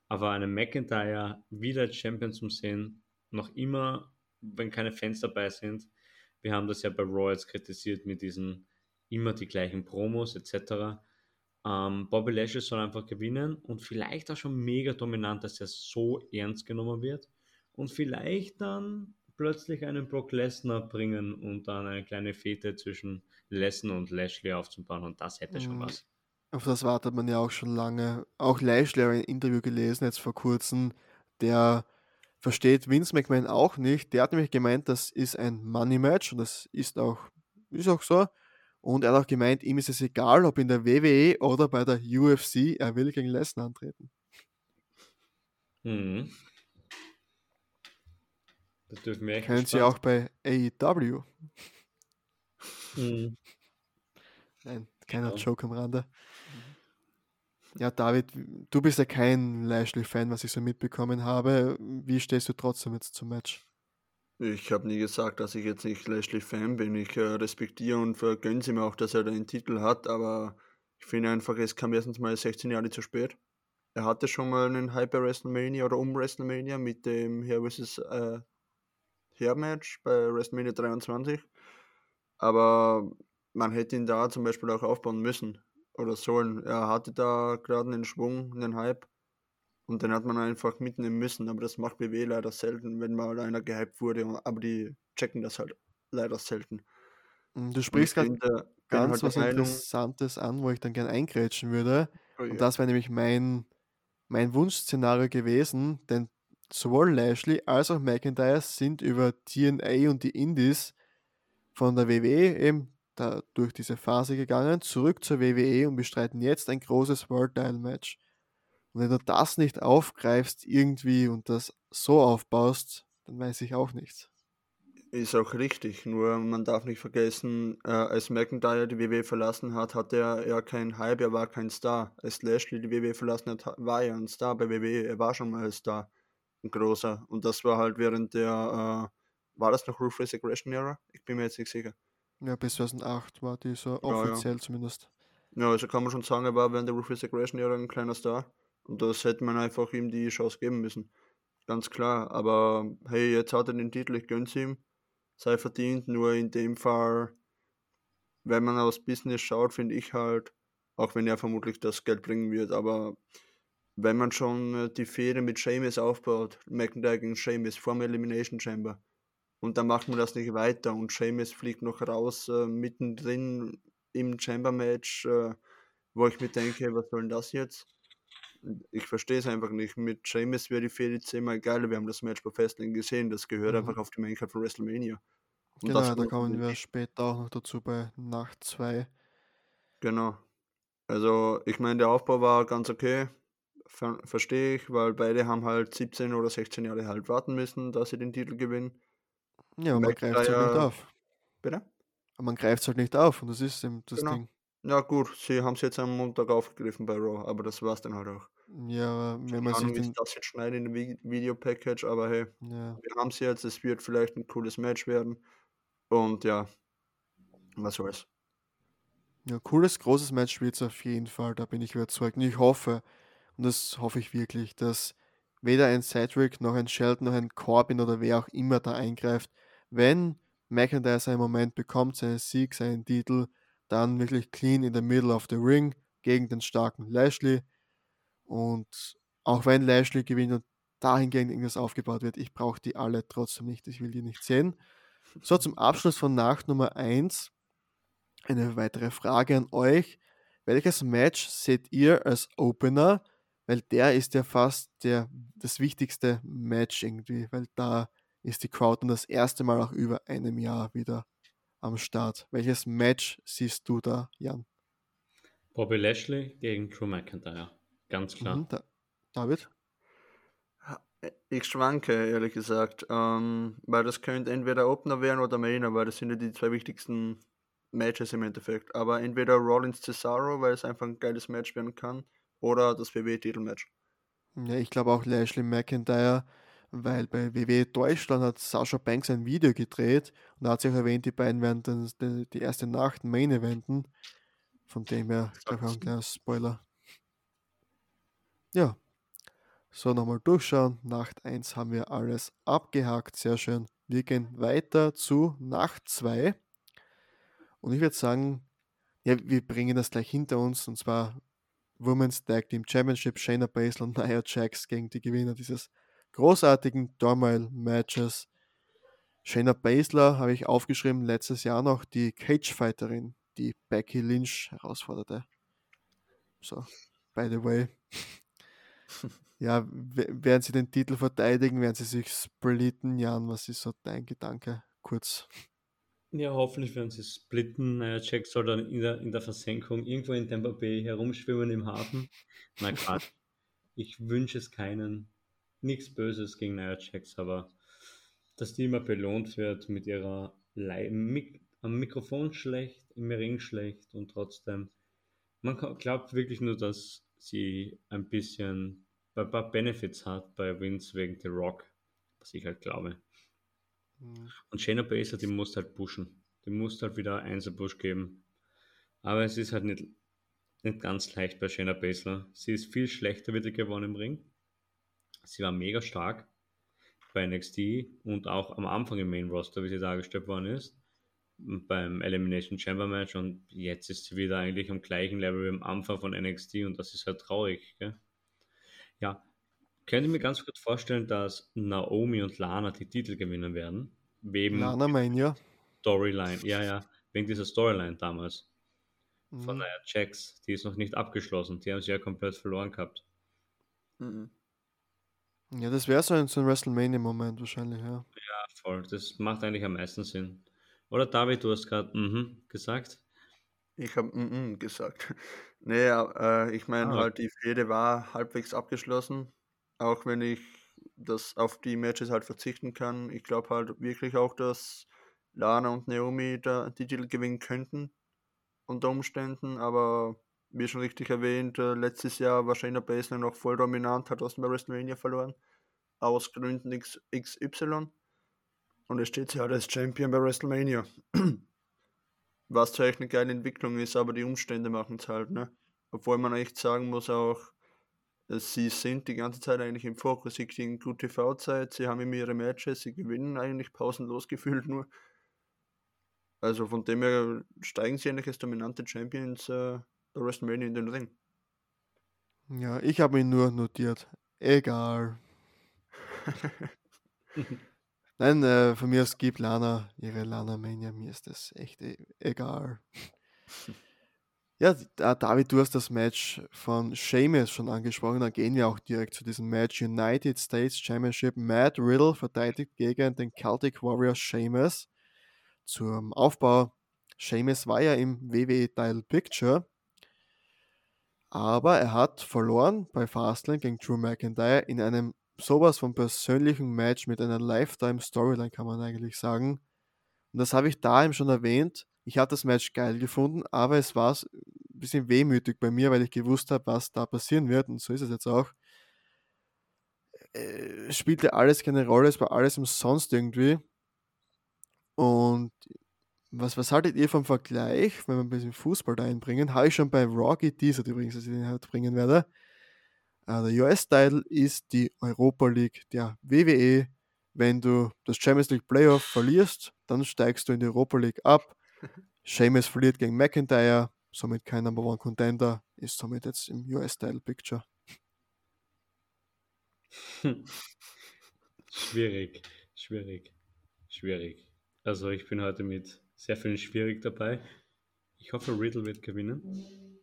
Aber einen McIntyre wieder als Champion zum sehen, noch immer, wenn keine Fans dabei sind, wir haben das ja bei jetzt kritisiert mit diesen immer die gleichen Promos etc. Ähm, Bobby Lashley soll einfach gewinnen und vielleicht auch schon mega dominant, dass er so ernst genommen wird und vielleicht dann plötzlich einen Brock Lesnar bringen und dann eine kleine Fete zwischen Lesnar und Lashley aufzubauen und das hätte schon
Mhm.
was.
Auf das wartet man ja auch schon lange. Auch Lashley habe ich ein Interview gelesen, jetzt vor kurzem, der versteht Vince McMahon auch nicht. Der hat nämlich gemeint, das ist ein Money-Match und das ist auch, ist auch so. Und er hat auch gemeint, ihm ist es egal, ob in der WWE oder bei der UFC, er will gegen Lesnar antreten.
Mhm. Das dürfen wir echt
Kennen Sie auch bei AEW.
Mhm.
Nein, keiner
Genau.
Joke am Rande. Ja, David, du bist ja kein Lashley-Fan, was ich so mitbekommen habe. Wie stehst du trotzdem jetzt zum Match?
Ich habe nie gesagt, dass ich jetzt nicht Lashley-Fan bin. Ich äh, respektiere und vergönne ihm auch, dass er den Titel hat, aber ich finde einfach, es kam erstens mal 16 Jahre zu spät. Er hatte schon mal einen Hype bei WrestleMania oder um WrestleMania mit dem Hair vs. Äh, Hair Match bei WrestleMania 23. Aber man hätte ihn da zum Beispiel auch aufbauen müssen oder sollen. Er hatte da gerade einen Schwung, einen Hype. Und den hat man einfach mitnehmen müssen. Aber das macht BW leider selten, wenn mal einer gehypt wurde. Aber die checken das halt leider selten.
Mm, Du sprichst gerade ganz
halt
was
Meinung,
Interessantes an, wo ich dann gern eingrätschen würde.
oh ja,
Und das wäre nämlich mein, mein Wunschszenario gewesen, denn sowohl Lashley als auch McIntyre sind über TNA und die Indies von der WWE eben da durch diese Phase gegangen, zurück zur WWE und bestreiten jetzt ein großes World Title Match. Und wenn du das nicht aufgreifst irgendwie und das so aufbaust, dann weiß ich auch nichts.
ist auch richtig. Nur man darf nicht vergessen, äh, als McIntyre die WWE verlassen hat, hatte er ja keinen Hype, er war kein Star. Als Lashley die WWE verlassen hat, ha- war er ein Star bei WWE, er war schon mal ein Star, ein großer. Und das war halt während der, äh, war das noch Ruthless Aggression Era? Ich bin mir jetzt nicht sicher.
Ja, bis 2008 war die so
Ja, ja.
offiziell zumindest.
Ja, also kann man schon sagen, er war während der Ruthless Aggression Era ein kleiner Star. Und das hätte man einfach ihm die Chance geben müssen. Ganz klar. Aber hey, jetzt hat er den Titel, ich gönn's ihm. Sei verdient, nur in dem Fall, wenn man aus Business schaut, finde ich halt, auch wenn er vermutlich das Geld bringen wird, aber wenn man schon äh, die Fehde mit Sheamus aufbaut, McIntyre gegen Sheamus vorm Elimination Chamber, und dann macht man das nicht weiter und Sheamus fliegt noch raus, äh, mittendrin im Chamber-Match, äh, wo ich mir denke, was soll denn das jetzt? Ich verstehe es einfach nicht. Mit Sheamus wäre die Fehde zehnmal geiler. Wir haben das Match bei Fastlane gesehen. Das gehört
Mhm.
einfach auf die Maincard von WrestleMania. Und
Genau, da kommen wir später auch noch dazu bei Nacht 2.
Genau. Also, ich meine, der Aufbau war ganz okay. Ver Verstehe ich, weil beide haben halt 17 oder 16 Jahre halt warten müssen, dass sie den Titel gewinnen.
Ja, man greift es halt nicht auf.
bitte?
Aber man greift es halt nicht auf und das ist eben das
Genau.
Ding.
Ja, gut, sie haben es jetzt am Montag aufgegriffen bei Raw, aber das war's dann halt auch.
Ja, aber wenn man sich
Ahnung,
den.
das jetzt schneiden in dem Vi- Video-Package, aber hey,
Ja,
wir haben es jetzt, es wird vielleicht ein cooles Match werden. Und ja, was soll's.
ja, cooles, großes Match wird es auf jeden Fall, da bin ich überzeugt. Und ich hoffe, und das hoffe ich wirklich, dass weder ein Cedric noch ein Shelton noch ein Corbin oder wer auch immer da eingreift. Wenn McIntyre seinen Moment bekommt, seinen Sieg, seinen Titel, dann wirklich clean in the middle of the ring gegen den starken Lashley. Und auch wenn Lashley gewinnt und dahingehend irgendwas aufgebaut wird, ich brauche die alle trotzdem nicht. Ich will die nicht sehen. So, zum Abschluss von Nacht Nummer 1 eine weitere Frage an euch. Welches Match seht ihr als Opener? Weil der ist ja fast der, das wichtigste Match irgendwie, weil da ist die Crowd dann das erste Mal auch über einem Jahr wieder am Start. Welches Match siehst du da, Jan?
Bobby Lashley gegen Drew McIntyre. Ganz klar.
Mhm, da, David?
Ich schwanke, ehrlich gesagt, ähm, weil das könnte entweder Opener werden oder Mainer, weil das sind ja die zwei wichtigsten Matches im Endeffekt. Aber entweder Rollins Cesaro, weil es einfach ein geiles Match werden kann, oder das WWE-Titelmatch.
Ja, ich glaube auch Lashley McIntyre, weil bei WWE Deutschland hat Sasha Banks ein Video gedreht und hat sich erwähnt, die beiden werden dann die, die erste Nacht Main Eventen. Von dem her, glaube ich, auch ein Spoiler. Ja. So, nochmal durchschauen. Nacht 1 haben wir alles abgehakt. Sehr schön. Wir gehen weiter zu Nacht 2. Und ich würde sagen, ja, wir bringen das gleich hinter uns. Und zwar Women's Tag Team Championship, Shayna Baszler und Nia Jax gegen die Gewinner dieses großartigen Turmoil-Matches. Shayna Baszler habe ich aufgeschrieben, letztes Jahr noch die Cage-Fighterin, die Becky Lynch herausforderte. So, by the way. ja, werden sie den Titel verteidigen, werden sie sich splitten? Jan, was ist so dein Gedanke? Kurz.
Ja, hoffentlich werden sie splitten. Naja, Jack soll dann in der, in der Versenkung irgendwo in Tampa Bay herumschwimmen im Hafen. Na Quatsch. ich wünsche es keinen. Nichts Böses gegen Nia Jax, aber dass die immer belohnt wird mit ihrer Le Mik am Mikrofon schlecht, im Ring schlecht und trotzdem. Man glaubt wirklich nur, dass sie ein bisschen ein paar Benefits hat bei Vince wegen The Rock, was ich halt glaube. Mhm. Und Shayna Baszler, die muss halt pushen. Die muss halt wieder Einzelpush geben. Aber es ist halt nicht, nicht ganz leicht bei Shayna Baszler. Sie ist viel schlechter wieder geworden im Ring. Sie war mega stark bei NXT und auch am Anfang im Main Roster, wie sie dargestellt worden ist, beim Elimination Chamber Match und jetzt ist sie wieder eigentlich am gleichen Level wie am Anfang von NXT und das ist halt traurig. Gell? Ja, könnt ihr mir ganz kurz vorstellen, dass Naomi und Lana die Titel gewinnen werden?
Wegen Lana Mania.
Storyline, ja, ja, wegen dieser Storyline damals. Von mhm. der Jax, die ist noch nicht abgeschlossen. Die haben sie ja komplett verloren gehabt.
Mhm. Ja, das wäre so ein, so ein WrestleMania-Moment wahrscheinlich, ja.
Ja, voll. Das macht eigentlich am meisten Sinn. Oder David, du hast gerade mhm gesagt.
Ich habe mhm gesagt. Nee, äh, ich meine ah. halt, die Fehde war halbwegs abgeschlossen. Auch wenn ich das auf die Matches halt verzichten kann. Ich glaube halt wirklich auch, dass Lana und Naomi da die Titel gewinnen könnten. Unter Umständen, aber wie schon richtig erwähnt, äh, letztes Jahr war Shayna Baszler noch voll dominant, hat aus dem WrestleMania verloren. Aus Gründen X, XY. Und es steht sie halt als Champion bei WrestleMania. Was zwar echt eine geile Entwicklung ist, aber die Umstände machen es halt, ne? Obwohl man echt sagen muss auch, sie sind die ganze Zeit eigentlich im Fokus, sie kriegen gute TV-Zeit, sie haben immer ihre Matches, sie gewinnen eigentlich pausenlos gefühlt nur. Also von dem her steigen sie eigentlich als dominante Champions äh, bei WrestleMania in den Ring.
Ja, ich habe ihn nur notiert. Egal. Nein, äh, von mir aus gibt Lana ihre Lana Mania, mir ist das echt e egal. ja, David, du hast das Match von Sheamus schon angesprochen, dann gehen wir auch direkt zu diesem Match. United States Championship, Matt Riddle verteidigt gegen den Celtic Warrior Sheamus. Zum Aufbau, Sheamus war ja im WWE Title Picture aber er hat verloren bei Fastlane gegen Drew McIntyre in einem sowas von persönlichen Match mit einer Lifetime-Storyline, kann man eigentlich sagen. Und das habe ich da eben schon erwähnt. Ich habe das Match geil gefunden, aber es war bisschen wehmütig bei mir, weil ich gewusst habe, was da passieren wird. Und so ist es jetzt auch. Äh, spielte alles keine Rolle, es war alles umsonst irgendwie. Und was, was haltet ihr vom Vergleich, wenn wir ein bisschen Fußball da einbringen? Habe ich schon bei Rocky geteasert übrigens, dass ich den halt bringen werde. Uh, der US-Title ist die Europa League der WWE. Wenn du das Champions League Playoff verlierst, dann steigst du in die Europa League ab. Sheamus verliert gegen McIntyre, somit kein Number One Contender, ist somit jetzt im US-Title Picture.
schwierig, schwierig, schwierig. Also ich bin heute mit sehr viel schwierig dabei. Ich hoffe, Riddle wird gewinnen.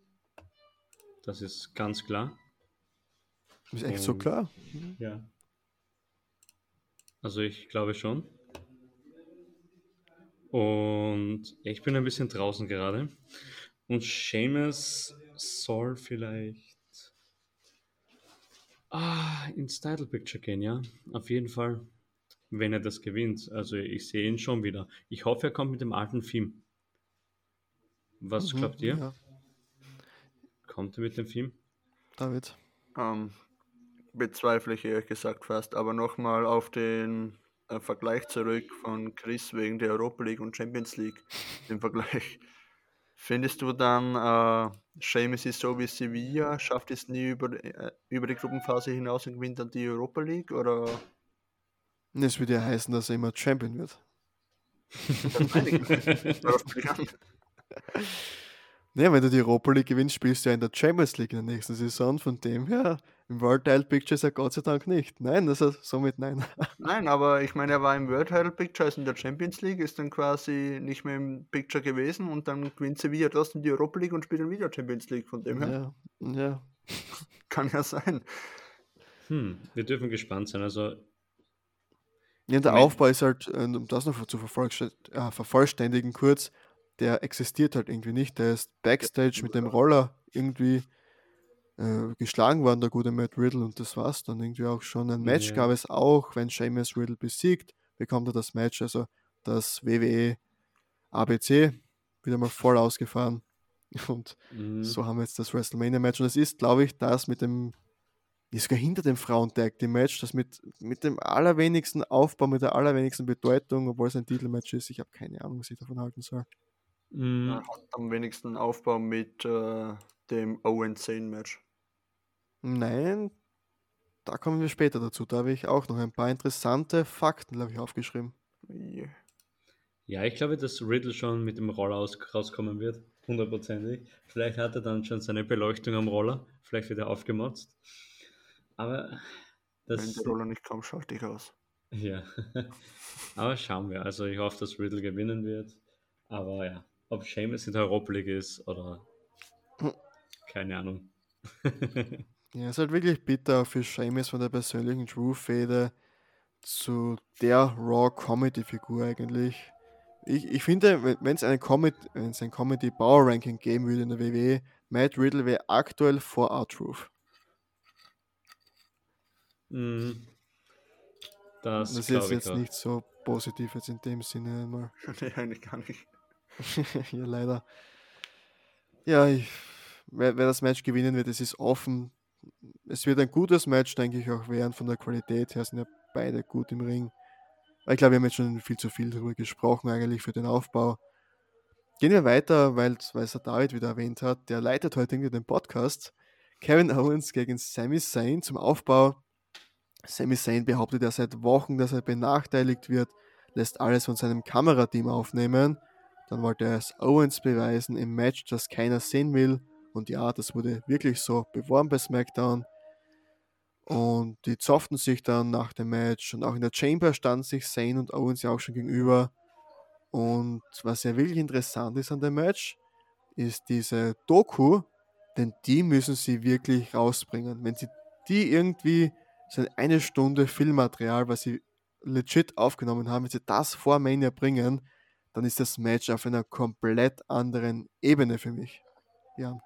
Das ist ganz klar.
Ist echt Und, so klar?
Ja. Also ich glaube schon. Und ich bin ein bisschen draußen gerade. Und Seamus soll vielleicht ah, ins Title Picture gehen, ja. Auf jeden Fall wenn er das gewinnt. Also ich sehe ihn schon wieder. Ich hoffe, er kommt mit dem alten Theme. Was mhm, glaubt ihr? Ja. Kommt er mit dem Theme?
David?
Ähm, bezweifle ich ehrlich gesagt fast, aber nochmal auf den äh, Vergleich zurück von Chris wegen der Europa League und Champions League. Den Vergleich Findest du dann, äh, Seamus ist so wie Sevilla, schafft es nie über, äh, über die Gruppenphase hinaus und gewinnt dann die Europa League? Oder?
Das würde ja heißen, dass er immer Champion wird.
Das meine ich. Darauf bin ich an.
Ja, wenn du die Europa League gewinnst, spielst du ja in der Champions League in der nächsten Saison. Von dem her, im World Title Picture ist er Gott sei Dank nicht. Nein, also somit nein.
Nein, aber ich meine, er war im World Title Picture, also in der Champions League, ist dann quasi nicht mehr im Picture gewesen und dann gewinnt Sevilla trotzdem die Europa League und spielt dann wieder Champions League. Von dem her
Ja, ja.
kann ja sein.
Hm, wir dürfen gespannt sein. Also,
Ja, der. Aufbau ist halt, äh, um das noch zu äh, vervollständigen kurz, der existiert halt irgendwie nicht. Der ist Backstage mit dem Roller irgendwie äh, geschlagen worden, der gute Matt Riddle, und das war's dann irgendwie auch schon. Ein Match
Ja.
gab es auch, wenn Sheamus Riddle besiegt, bekommt er das Match, also das WWE ABC, wieder mal voll ausgefahren. Und
mh,
so haben wir jetzt das WrestleMania-Match. Und es ist, glaube ich, das mit dem, ist sogar hinter dem Frauen-Tag-Team-Match, das mit, mit dem allerwenigsten Aufbau, mit der allerwenigsten Bedeutung, obwohl es ein Titelmatch ist. Ich habe keine Ahnung, was ich davon halten soll.
mh,
Er hat am wenigsten Aufbau mit äh, dem Owen Zane Match.
Nein, da kommen wir später dazu. Da habe ich auch noch ein paar interessante Fakten, glaube ich, aufgeschrieben.
Yeah.
Ja, ich glaube, dass Riddle schon mit dem Roller aus, rauskommen wird. Hundertprozentig. Vielleicht hat er dann schon seine Beleuchtung am Roller. Vielleicht wird er aufgemotzt. Aber
Wenn
das.
der Roller nicht kommt, schalte ich aus.
Ja. Aber schauen wir. Also ich hoffe, dass Riddle gewinnen wird. Aber ja, ob Sheamus in der Europa League ist oder. Keine Ahnung.
Ja, ist halt wirklich bitter für Sheamus von der persönlichen Drew-Fehde zu der Raw-Comedy-Figur eigentlich. Ich, ich finde, wenn es eine Comedy, wenn es ein Comedy Power Ranking geben würde in der WWE, Matt Riddle wäre aktuell vor R-Truth.
Mm, Das,
Das, ist jetzt nicht so positiv jetzt in dem Sinne mal.
nee, eigentlich gar nicht.
ja, leider. Ja, ich, wer, wer das Match gewinnen wird, es ist offen. Es wird ein gutes Match, denke ich, auch werden. Von der Qualität her sind ja beide gut im Ring. Ich glaube, wir haben jetzt schon viel zu viel darüber gesprochen, eigentlich für den Aufbau. Gehen wir weiter, weil weil es der David wieder erwähnt hat. Der leitet heute irgendwie den Podcast. Kevin Owens gegen Sami Zayn zum Aufbau. Sami Zayn behauptet ja seit Wochen, dass er benachteiligt wird, lässt alles von seinem Kamerateam aufnehmen. Dann wollte er es Owens beweisen im Match, das keiner sehen will. Und ja, das wurde wirklich so beworben bei SmackDown. Und die zofften sich dann nach dem Match. Und auch in der Chamber standen sich Zayn und Owens ja auch schon gegenüber. Und was ja wirklich interessant ist an dem Match, ist diese Doku, denn die müssen sie wirklich rausbringen. Wenn sie die irgendwie, so eine Stunde Filmmaterial, was sie legit aufgenommen haben, wenn sie das vor Mania bringen, dann ist das Match auf einer komplett anderen Ebene für mich. Ja,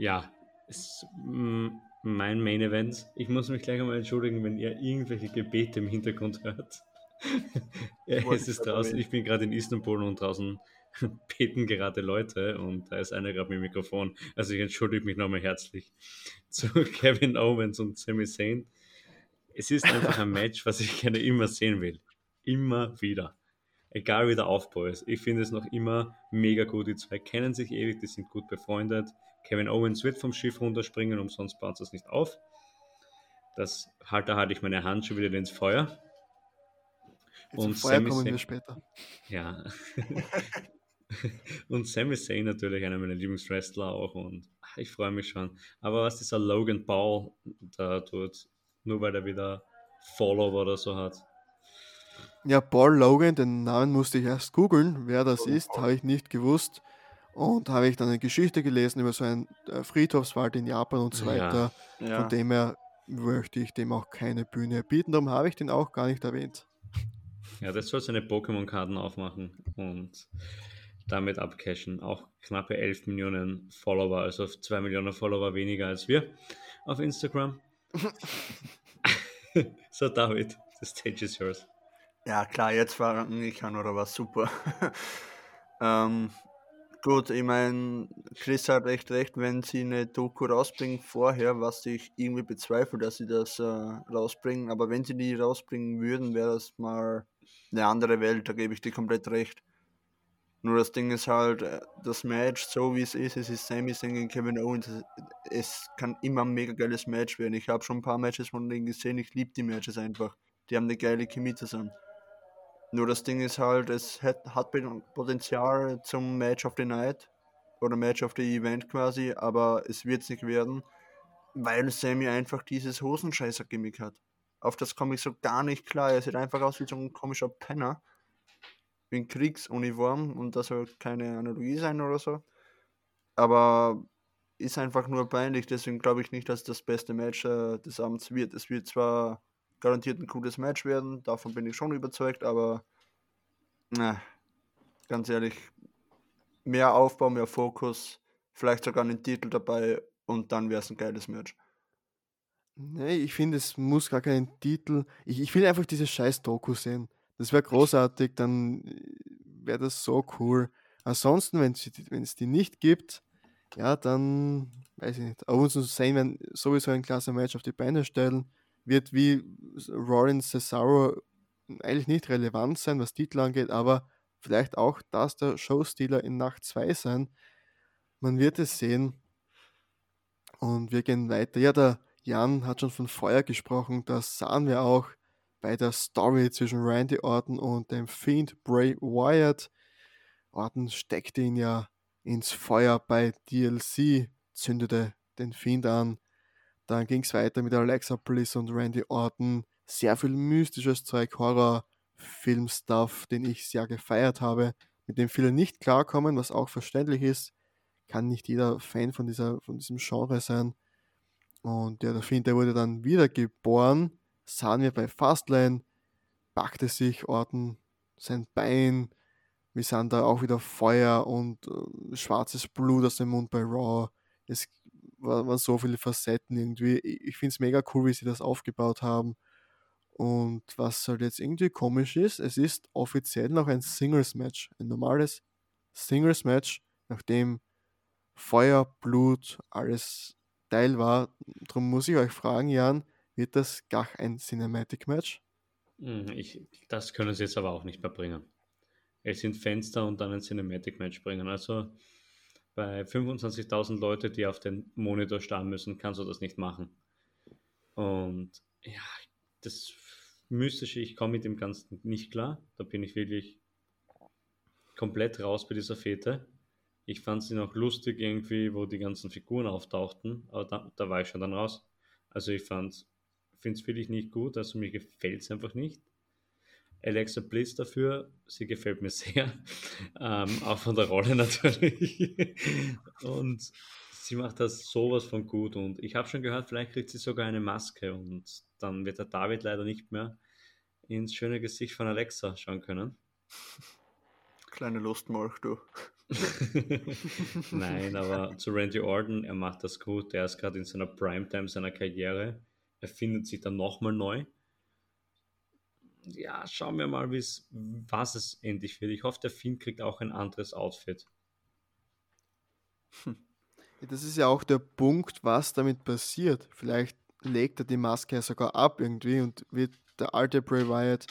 Ja, ist mm, mein Main Event. Ich muss mich gleich einmal entschuldigen, wenn ihr irgendwelche Gebete im Hintergrund hört. es ist draußen, ich bin gerade in Istanbul und draußen beten gerade Leute und da ist einer gerade mit dem Mikrofon. Also ich entschuldige mich nochmal herzlich zu Kevin Owens und Sami Zayn. Es ist einfach ein Match, was ich gerne immer sehen will. Immer wieder. Egal wie der Aufbau ist. Ich finde es noch immer mega gut. Die zwei kennen sich ewig, die sind gut befreundet. Kevin Owens wird vom Schiff runterspringen, umsonst baut es nicht auf. Das halt, da halte ich meine Hand schon wieder ins Feuer.
Jetzt
Und
Feuer
Sami
kommen
Zayn-
wir später.
Ja. und Sami Zayn natürlich einer meiner Lieblingswrestler auch und ach, ich freue mich schon. Aber was dieser Logan Paul da tut, nur weil er wieder Follower oder so hat.
Ja, Paul Logan, den Namen musste ich erst googeln, wer das
Logan
ist, habe ich nicht gewusst. Und habe ich dann eine Geschichte gelesen über so einen äh, Friedhofswald in Japan und so
Ja.
weiter.
Ja.
Von dem her möchte ich dem auch keine Bühne bieten. Darum habe ich den auch gar nicht erwähnt.
Ja, das soll seine Pokémon-Karten aufmachen und damit abcashen. Auch knappe 11 Millionen Follower, also 2 Millionen Follower weniger als wir auf Instagram. so, David, the stage is yours.
Ja, klar, jetzt fange ich an oder was super. ähm, gut, ich meine, Chris hat recht recht, wenn sie eine Doku rausbringen vorher, was ich irgendwie bezweifle, dass sie das äh, rausbringen, aber wenn sie die rausbringen würden, wäre das mal eine andere Welt, da gebe ich dir komplett recht. Nur das Ding ist halt, äh, das Match, so wie es ist, es ist Sami Zayn gegen Kevin Owens. Es kann immer ein mega geiles Match werden. Ich habe schon ein paar Matches von denen gesehen, ich liebe die Matches einfach. Die haben eine geile Chemie zusammen. Nur das Ding ist halt, es hat, hat Potenzial zum Match of the Night oder Match of the Event quasi, aber es wird es nicht werden, weil Sammy einfach dieses Hosenscheißer-Gimmick hat. Auf das komme ich so gar nicht klar. Er sieht einfach aus wie so ein komischer Penner. Wie ein Kriegsuniform und das soll keine Analogie sein oder so. Aber ist einfach nur peinlich, deswegen glaube ich nicht, dass das beste Match äh, des Abends wird. Es wird zwar garantiert ein cooles Match werden, davon bin ich schon überzeugt, aber na, ganz ehrlich, mehr Aufbau, mehr Fokus, vielleicht sogar einen Titel dabei und dann wäre es ein geiles Match.
Nee, ich finde, es muss gar keinen Titel. Ich, ich will einfach diese scheiß Doku sehen. Das wäre großartig, dann wäre das so cool. Ansonsten, wenn es die nicht gibt, ja, dann weiß ich nicht. Owens und Zayn werden sowieso ein klasse Match auf die Beine stellen wird wie Rollins Cesaro eigentlich nicht relevant sein, was Titel angeht, aber vielleicht auch das der Showstealer in Nacht 2 sein. Man wird es sehen. Und wir gehen weiter. Ja, der Jan hat schon von Feuer gesprochen. Das sahen wir auch bei der Story zwischen Randy Orton und dem Fiend Bray Wyatt. Orton steckte ihn ja ins Feuer bei DLC, zündete den Fiend an dann ging es weiter mit Alexa Bliss und Randy Orton. Sehr viel mystisches Zeug, Horror, Film-Stuff, den ich sehr gefeiert habe, mit dem viele nicht klarkommen, was auch verständlich ist. Kann nicht jeder Fan von, dieser, von diesem Genre sein. Und ja, der Film, der wurde dann wiedergeboren. Sahen wir bei Fastlane, packte sich Orton sein Bein. Wir sahen da auch wieder Feuer und äh, schwarzes Blut aus dem Mund bei Raw. Es waren so viele Facetten irgendwie. Ich finde es mega cool, wie sie das aufgebaut haben. Und was halt jetzt irgendwie komisch ist, es ist offiziell noch ein Singles-Match. Ein normales Singles-Match, nachdem Feuer, Blut, alles Teil war. Darum muss ich euch fragen, Jan, wird das gar ein Cinematic-Match?
Hm, das können sie jetzt aber auch nicht mehr bringen. Es sind Fenster und dann ein Cinematic-Match bringen. Also bei 25.000 Leute, die auf den Monitor starren müssen, kannst du das nicht machen. Und ja, das Mystische, ich komme mit dem Ganzen nicht klar. Da bin ich wirklich komplett raus bei dieser Fete. Ich fand sie noch lustig irgendwie, wo die ganzen Figuren auftauchten, aber da, da war ich schon dann raus. Also ich finde es wirklich nicht gut, also mir gefällt es einfach nicht. Alexa Bliss dafür. Sie gefällt mir sehr. Ähm, auch von der Rolle natürlich. und sie macht das sowas von gut. Und ich habe schon gehört, vielleicht kriegt sie sogar eine Maske und dann wird der David leider nicht mehr ins schöne Gesicht von Alexa schauen können.
Kleine Lustmolch, du.
Nein, aber zu Randy Orton, er macht das gut. Er ist gerade in seiner Primetime seiner Karriere. Er findet sich dann nochmal neu ja, schauen wir mal, was es endlich wird. Ich hoffe, der Finn kriegt auch ein anderes Outfit.
Das ist ja auch der Punkt, was damit passiert. Vielleicht legt er die Maske ja sogar ab irgendwie und wird der alte Bray Wyatt.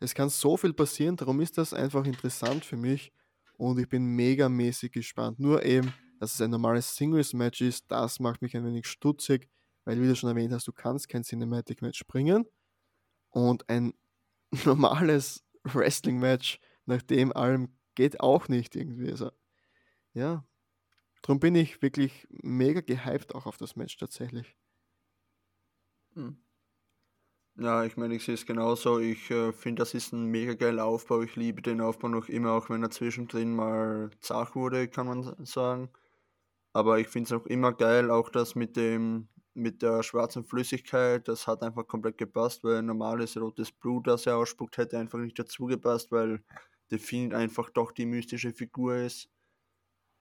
Es kann so viel passieren, darum ist das einfach interessant für mich und ich bin mega mäßig gespannt. Nur eben, dass es ein normales Singles-Match ist, das macht mich ein wenig stutzig, weil, wie du schon erwähnt hast, du kannst kein Cinematic-Match bringen und ein normales Wrestling-Match nach dem allem geht auch nicht irgendwie. Also, ja, darum bin ich wirklich mega gehypt auch auf das Match tatsächlich.
Hm. Ja, ich meine, ich sehe es genauso. Ich äh, finde, das ist ein mega geiler Aufbau. Ich liebe den Aufbau noch immer, auch wenn er zwischendrin mal zart wurde, kann man sagen. Aber ich finde es auch immer geil, auch das mit dem mit der schwarzen Flüssigkeit, das hat einfach komplett gepasst, weil normales rotes Blut, das er ausspuckt, hätte einfach nicht dazu gepasst, weil der Fiend einfach doch die mystische Figur ist.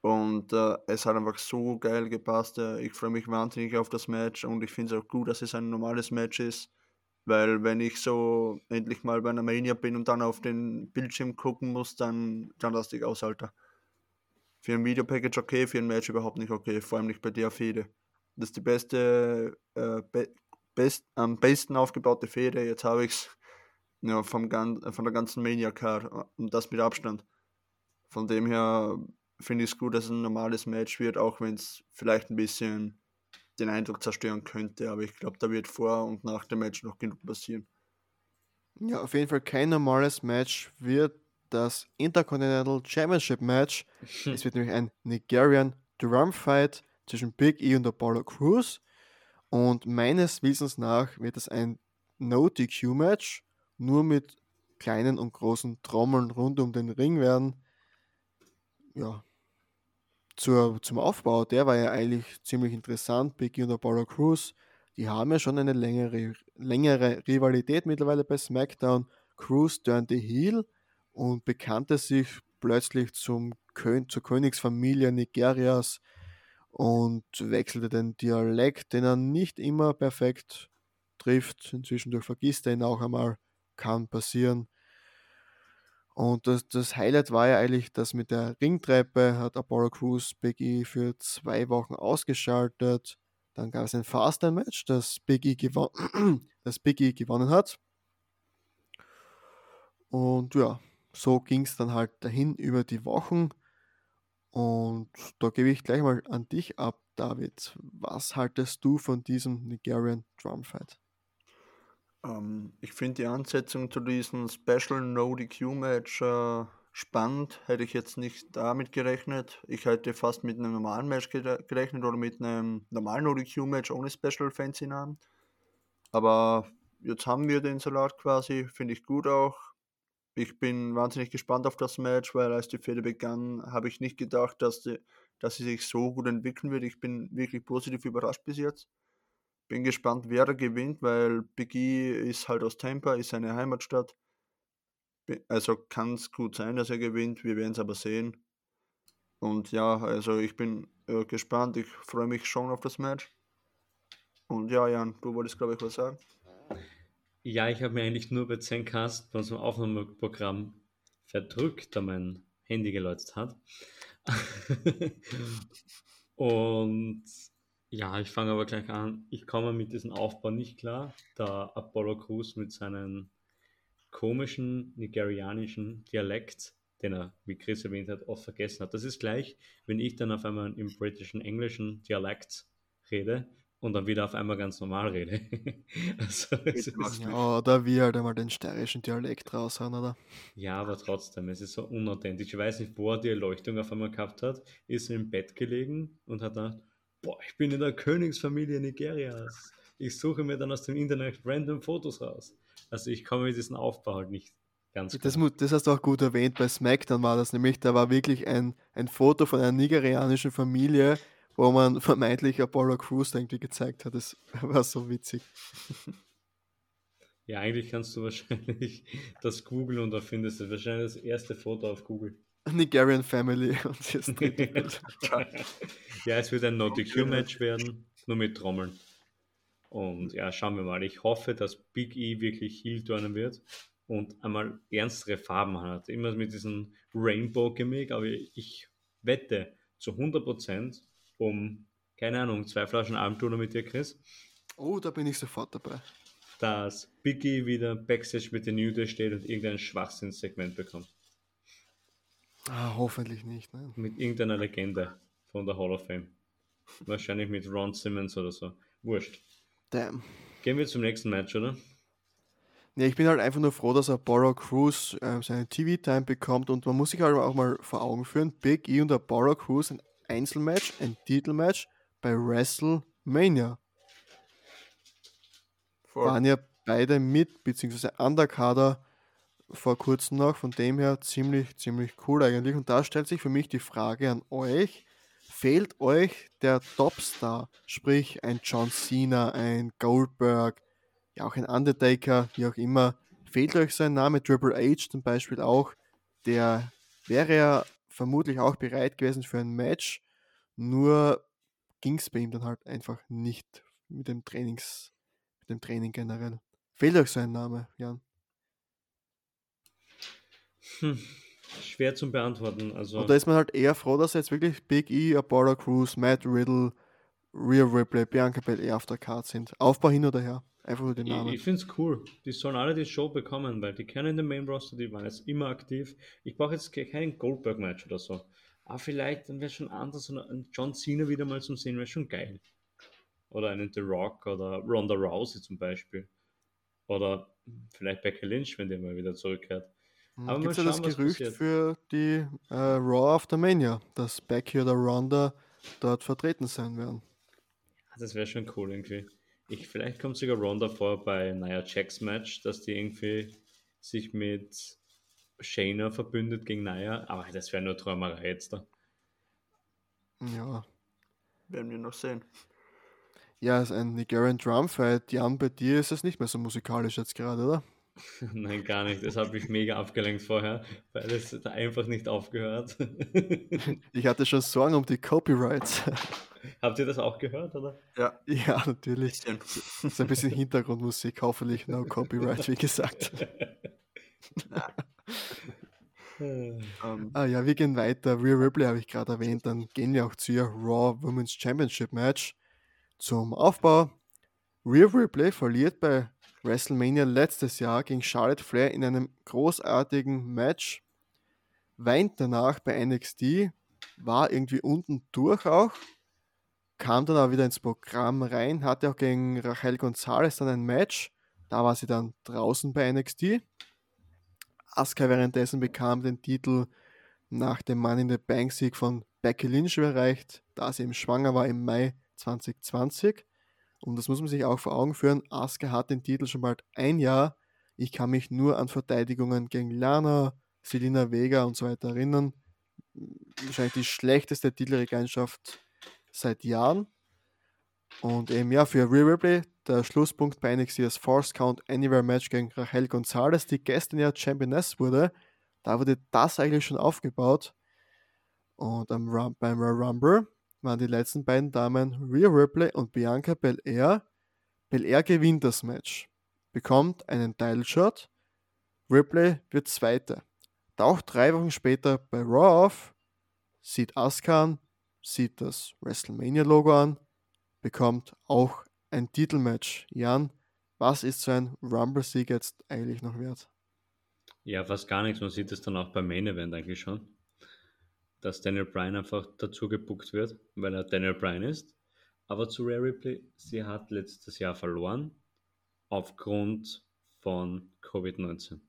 Und äh, es hat einfach so geil gepasst. Äh, ich freue mich wahnsinnig auf das Match und ich finde es auch gut, dass es ein normales Match ist. Weil wenn ich so endlich mal bei einer Mania bin und dann auf den Bildschirm gucken muss, dann kann das dich aus, Alter. Für ein Videopackage okay, für ein Match überhaupt nicht okay, vor allem nicht bei der Fehde. Das ist die beste, äh, be best, am besten aufgebaute Fehde. Jetzt habe ich es ja, vom, von der ganzen Mania Card und das mit Abstand. Von dem her finde ich es gut, dass es ein normales Match wird, auch wenn es vielleicht ein bisschen den Eindruck zerstören könnte. Aber ich glaube, da wird vor und nach dem Match noch genug passieren.
Ja, auf jeden Fall kein normales Match wird das Intercontinental Championship Match. es wird nämlich ein Nigerian Drum Fight zwischen Big E und Apollo Crews. Und meines Wissens nach wird es ein No-DQ-Match, nur mit kleinen und großen Trommeln rund um den Ring werden. Ja, zur, zum Aufbau, der war ja eigentlich ziemlich interessant. Big E und Apollo Crews, die haben ja schon eine längere, längere Rivalität mittlerweile bei SmackDown. Crews turnte heel und bekannte sich plötzlich zum Kön zur Königsfamilie Nigerias und wechselte den Dialekt, den er nicht immer perfekt trifft. Inzwischen durch vergisst er ihn auch einmal, kann passieren. Und das, das Highlight war ja eigentlich, dass mit der Ringtreppe hat Apollo Crews Big E für zwei Wochen ausgeschaltet. Dann gab es ein Faster-Match, das Big E, das Big E gewonnen hat. Und ja, so ging es dann halt dahin über die Wochen. Und da gebe ich gleich mal an dich ab, David. Was haltest du von diesem Nigerian Drumfight?
Ähm, ich finde die Ansetzung zu diesem Special No DQ Match äh, spannend. Hätte ich jetzt nicht damit gerechnet. Ich hätte fast mit einem normalen Match gerechnet oder mit einem normalen No DQ Match ohne Special Fancy Namen. Aber jetzt haben wir den Salat quasi, finde ich gut auch. Ich bin wahnsinnig gespannt auf das Match, weil als die Fehde begann, habe ich nicht gedacht, dass, die, dass sie sich so gut entwickeln wird. Ich bin wirklich positiv überrascht bis jetzt. Bin gespannt, wer da gewinnt, weil Big E ist halt aus Tampa, ist seine Heimatstadt. Also kann es gut sein, dass er gewinnt. Wir werden es aber sehen. Und ja, also ich bin äh, gespannt. Ich freue mich schon auf das Match. Und ja, Jan, du wolltest, glaube ich, was sagen.
Ja, ich habe mir eigentlich nur bei Zencast bei unserem Aufnahmeprogramm verdrückt, da mein Handy geläutet hat. und ja, ich fange aber gleich an. Ich komme mit diesem Aufbau nicht klar, da Apollo Crews mit seinem komischen nigerianischen Dialekt, den er, wie Chris erwähnt hat, oft vergessen hat. Das ist gleich, wenn ich dann auf einmal im britischen englischen Dialekt rede und dann wieder auf einmal ganz normal rede.
also, ja, oder wie halt einmal den steirischen Dialekt raushauen, oder?
Ja, aber trotzdem, es ist so unauthentisch. Ich weiß nicht, wo er die Erleuchtung auf einmal gehabt hat, ist im Bett gelegen und hat dann, boah, ich bin in der Königsfamilie Nigerias. Ich suche mir dann aus dem Internet random Fotos raus. Also ich komme mit diesem Aufbau halt nicht ganz
das, das, hast du auch gut erwähnt, bei SmackDown war das nämlich, da war wirklich ein, ein Foto von einer nigerianischen Familie, wo man vermeintlich Apollo Crews irgendwie gezeigt hat. Das war so witzig.
Ja, eigentlich kannst du wahrscheinlich das googeln und da findest du wahrscheinlich das erste Foto auf Google.
Nigerian Family und
jetzt Ja, es wird ein No-DQ-Match werden, nur mit Trommeln. Und ja, schauen wir mal. Ich hoffe, dass Big E wirklich Heel turnen wird und einmal ernstere Farben hat. Immer mit diesem Rainbow-Gimmick, aber ich wette zu 100%, um, keine Ahnung, zwei Flaschen Abendtuner mit dir, Chris.
Oh, da bin ich sofort dabei.
Dass Biggie wieder Backstage mit den New Day steht und irgendein Schwachsinnssegment bekommt.
Ah, hoffentlich nicht. Ne?
Mit irgendeiner Legende von der Hall of Fame. Wahrscheinlich mit Ron Simmons oder so. Wurscht.
Damn.
Gehen wir zum nächsten Match, oder?
Ja, ich bin halt einfach nur froh, dass Apollo Crews äh, seine TV-Time bekommt und man muss sich halt auch mal vor Augen führen, Big E und Apollo Crews ein Einzelmatch, ein Titelmatch bei WrestleMania. Voll. Waren ja beide mit, beziehungsweise Underkader vor kurzem noch, von dem her ziemlich, ziemlich cool eigentlich. Und da stellt sich für mich die Frage an euch, fehlt euch der Topstar, sprich ein John Cena, ein Goldberg, ja auch ein Undertaker, wie auch immer, fehlt euch sein Name, Triple H zum Beispiel auch, der wäre ja vermutlich auch bereit gewesen für ein Match, nur ging es bei ihm dann halt einfach nicht mit dem Trainings, mit dem Training generell. Fehlt euch sein Name, Jan?
Hm, schwer zu beantworten. Also
Und da ist man halt eher froh, dass jetzt wirklich Big E, Apollo Crews, Matt Riddle, Rhea Ripley, Bianca Belair auf der Card sind. Aufbau hin oder her. Einfach nur den Namen.
Ich, ich finde es cool. Die sollen alle die Show bekommen, weil die kennen den Main Roster, die waren jetzt immer aktiv. Ich brauche jetzt keinen Goldberg-Match oder so. Aber vielleicht, dann wäre schon anders. Ein John Cena wieder mal zum Sehen wäre schon geil. Oder einen The Rock oder Ronda Rousey zum Beispiel. Oder vielleicht Becky Lynch, wenn der mal wieder zurückkehrt.
Aber Gibt es ja das Gerücht für die äh, Raw After Mania, dass Becky oder Ronda dort vertreten sein werden?
Das wäre schon cool irgendwie. Ich, vielleicht kommt sogar Ronda vor bei Nia Jax Match, dass die irgendwie sich mit Shayna verbündet gegen Nia, aber das wäre nur Träumerei jetzt da.
Ja.
Werden wir noch sehen.
Ja, ist ein Nigerian Drum Fight. Jan, bei dir ist es nicht mehr so musikalisch jetzt gerade, oder?
Nein, gar nicht. Das habe ich mega abgelenkt vorher, weil es da einfach nicht aufgehört.
ich hatte schon Sorgen um die Copyrights.
Habt ihr das auch gehört, oder?
Ja.
Ja, natürlich. Das ist ein bisschen Hintergrundmusik, hoffentlich no Copyright, wie gesagt. um. Ähm. Ah ja, wir gehen weiter. Real Ripley habe ich gerade erwähnt. Dann gehen wir auch zu ihr Raw Women's Championship Match. Zum Aufbau. Real Ripley verliert bei WrestleMania letztes Jahr gegen Charlotte Flair in einem großartigen Match. Weint danach bei NXT, war irgendwie unten durch auch, kam dann auch wieder ins Programm rein, hatte auch gegen Rachel Gonzalez dann ein Match. Da war sie dann draußen bei NXT. Asuka währenddessen bekam den Titel nach dem Money in the Bank Sieg von Becky Lynch erreicht, da sie eben schwanger war im Mai 2020. Und das muss man sich auch vor Augen führen. Asuka hat den Titel schon bald ein Jahr. Ich kann mich nur an Verteidigungen gegen Lana, Selina Vega und so weiter erinnern. Wahrscheinlich die schlechteste Titelregentschaft seit Jahren. Und eben ja, für Real Ripley der Schlusspunkt bei NXT Force Count Anywhere Match gegen Rachel Gonzalez, die gestern ja Championess wurde. Da wurde das eigentlich schon aufgebaut. Und am beim Rumble waren die letzten beiden Damen Rhea Ripley und Bianca Belair. Belair gewinnt das Match, bekommt einen Title Shot. Ripley wird Zweite. Taucht drei Wochen später bei Raw auf, sieht Asuka an, sieht das WrestleMania-Logo an, bekommt auch ein Titelmatch. Jan, was ist so ein Rumble-Sieg jetzt eigentlich noch wert?
Ja, fast gar nichts. Man sieht es dann auch beim Main Event eigentlich schon dass Daniel Bryan einfach dazu gebuckt wird, weil er Daniel Bryan ist. Aber zu Rare Ripley, sie hat letztes Jahr verloren aufgrund von Covid-19.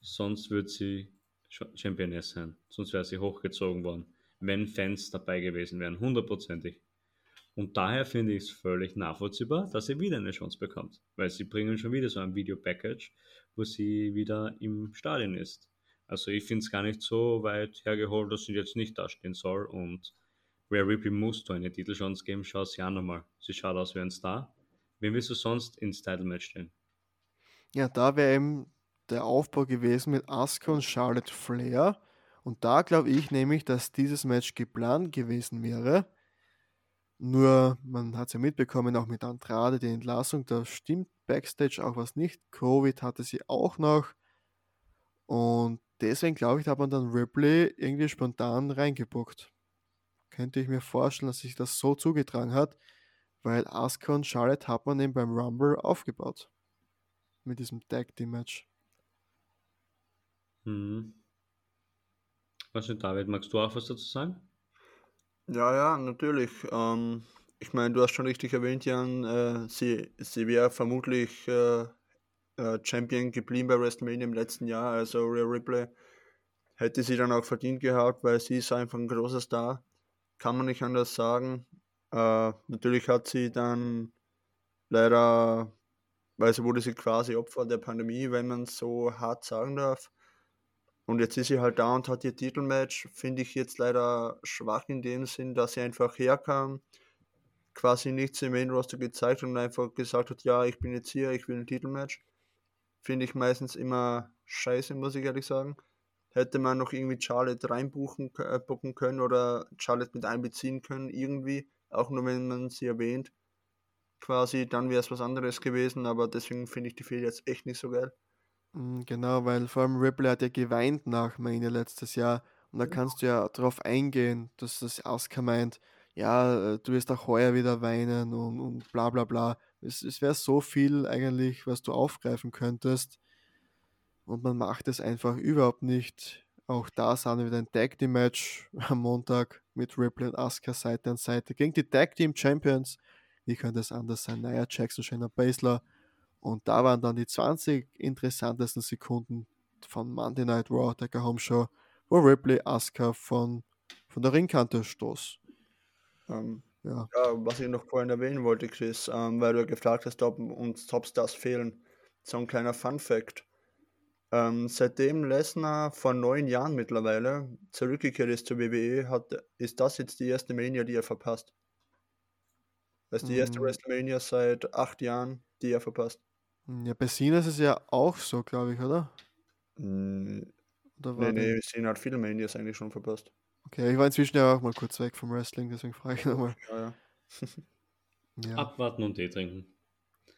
Sonst würde sie Championess sein. Sonst wäre sie hochgezogen worden, wenn Fans dabei gewesen wären, hundertprozentig. Und daher finde ich es völlig nachvollziehbar, dass sie wieder eine Chance bekommt. Weil sie bringen schon wieder so ein Video-Package, wo sie wieder im Stadion ist. Also ich finde es gar nicht so weit hergeholt, dass sie jetzt nicht dastehen soll. Und Rare Ripley muss da eine Titelchance geben. Schau sie an nochmal. Sie schaut aus wie ein Star. Wen willst du sonst ins Title Match stellen?
Ja, da wäre eben der Aufbau gewesen mit Asuka und Charlotte Flair. Und da glaube ich nämlich, dass dieses Match geplant gewesen wäre. Nur, man hat es ja mitbekommen, auch mit Andrade, die Entlassung, da stimmt Backstage auch was nicht. Covid hatte sie auch noch. Und deswegen glaube ich, hat man dann Ripley irgendwie spontan reingebuckt. Könnte ich mir vorstellen, dass sich das so zugetragen hat, weil Asuka und Charlotte hat man eben beim Rumble aufgebaut. Mit diesem Tag Team Match.
Hm. Was denn, David, magst du auch was dazu sagen?
Ja, ja, natürlich. Ähm, ich meine, du hast schon richtig erwähnt, Jan, äh, sie, sie wäre vermutlich äh, äh, Champion geblieben bei WrestleMania im letzten Jahr. Also Rhea Ripley hätte sie dann auch verdient gehabt, weil sie ist einfach ein großer Star. Kann man nicht anders sagen. Äh, natürlich hat sie dann leider, weil sie wurde sie quasi Opfer der Pandemie, wenn man so hart sagen darf. Und jetzt ist sie halt da und hat ihr Titelmatch. Finde ich jetzt leider schwach in dem Sinn, dass sie einfach herkam, quasi nichts im Main Roster gezeigt und einfach gesagt hat, ja, ich bin jetzt hier, ich will ein Titelmatch finde ich meistens immer scheiße, muss ich ehrlich sagen. Hätte man noch irgendwie Charlotte reinbuchen äh, können oder Charlotte mit einbeziehen können, irgendwie, auch nur wenn man sie erwähnt, quasi, dann wäre es was anderes gewesen, aber deswegen finde ich die Fehler jetzt echt nicht so geil.
Mm, genau, weil vor allem Ripley hat ja geweint nach Mania letztes Jahr und da kannst du ja darauf eingehen, dass das Asuka meint, ja, du wirst auch heuer wieder weinen und, und bla bla bla. Es, es wäre so viel eigentlich, was du aufgreifen könntest. Und man macht es einfach überhaupt nicht. Auch da sahen wir wieder ein Tag Team Match am Montag mit Ripley und Asuka Seite an Seite gegen die Tag Team Champions. Wie könnte es anders sein? Naja, Jackson, Shayna Baszler. Und da waren dann die 20 interessantesten Sekunden von Monday Night Raw, der Home Show, wo Ripley Asuka von, von der Ringkante stoß.
Ähm, ja. ja. was ich noch vorhin erwähnen wollte, Chris, ähm, weil du gefragt hast, ob uns Topstars fehlen. So ein kleiner Fun Fact. Ähm, seitdem Lesnar vor neun Jahren mittlerweile zurückgekehrt ist zur WWE, hat, ist das jetzt die erste Mania, die er verpasst. Das ist die erste mhm. WrestleMania seit acht Jahren, die er verpasst.
Ja, bei Cena ist es ja auch so, glaube ich, oder?
Mm, oder nee, nee, Cena hat viele Manias eigentlich schon verpasst.
Okay, ich war inzwischen ja auch mal kurz weg vom Wrestling, deswegen frage ich nochmal.
Ja, ja.
ja. Abwarten und Tee trinken.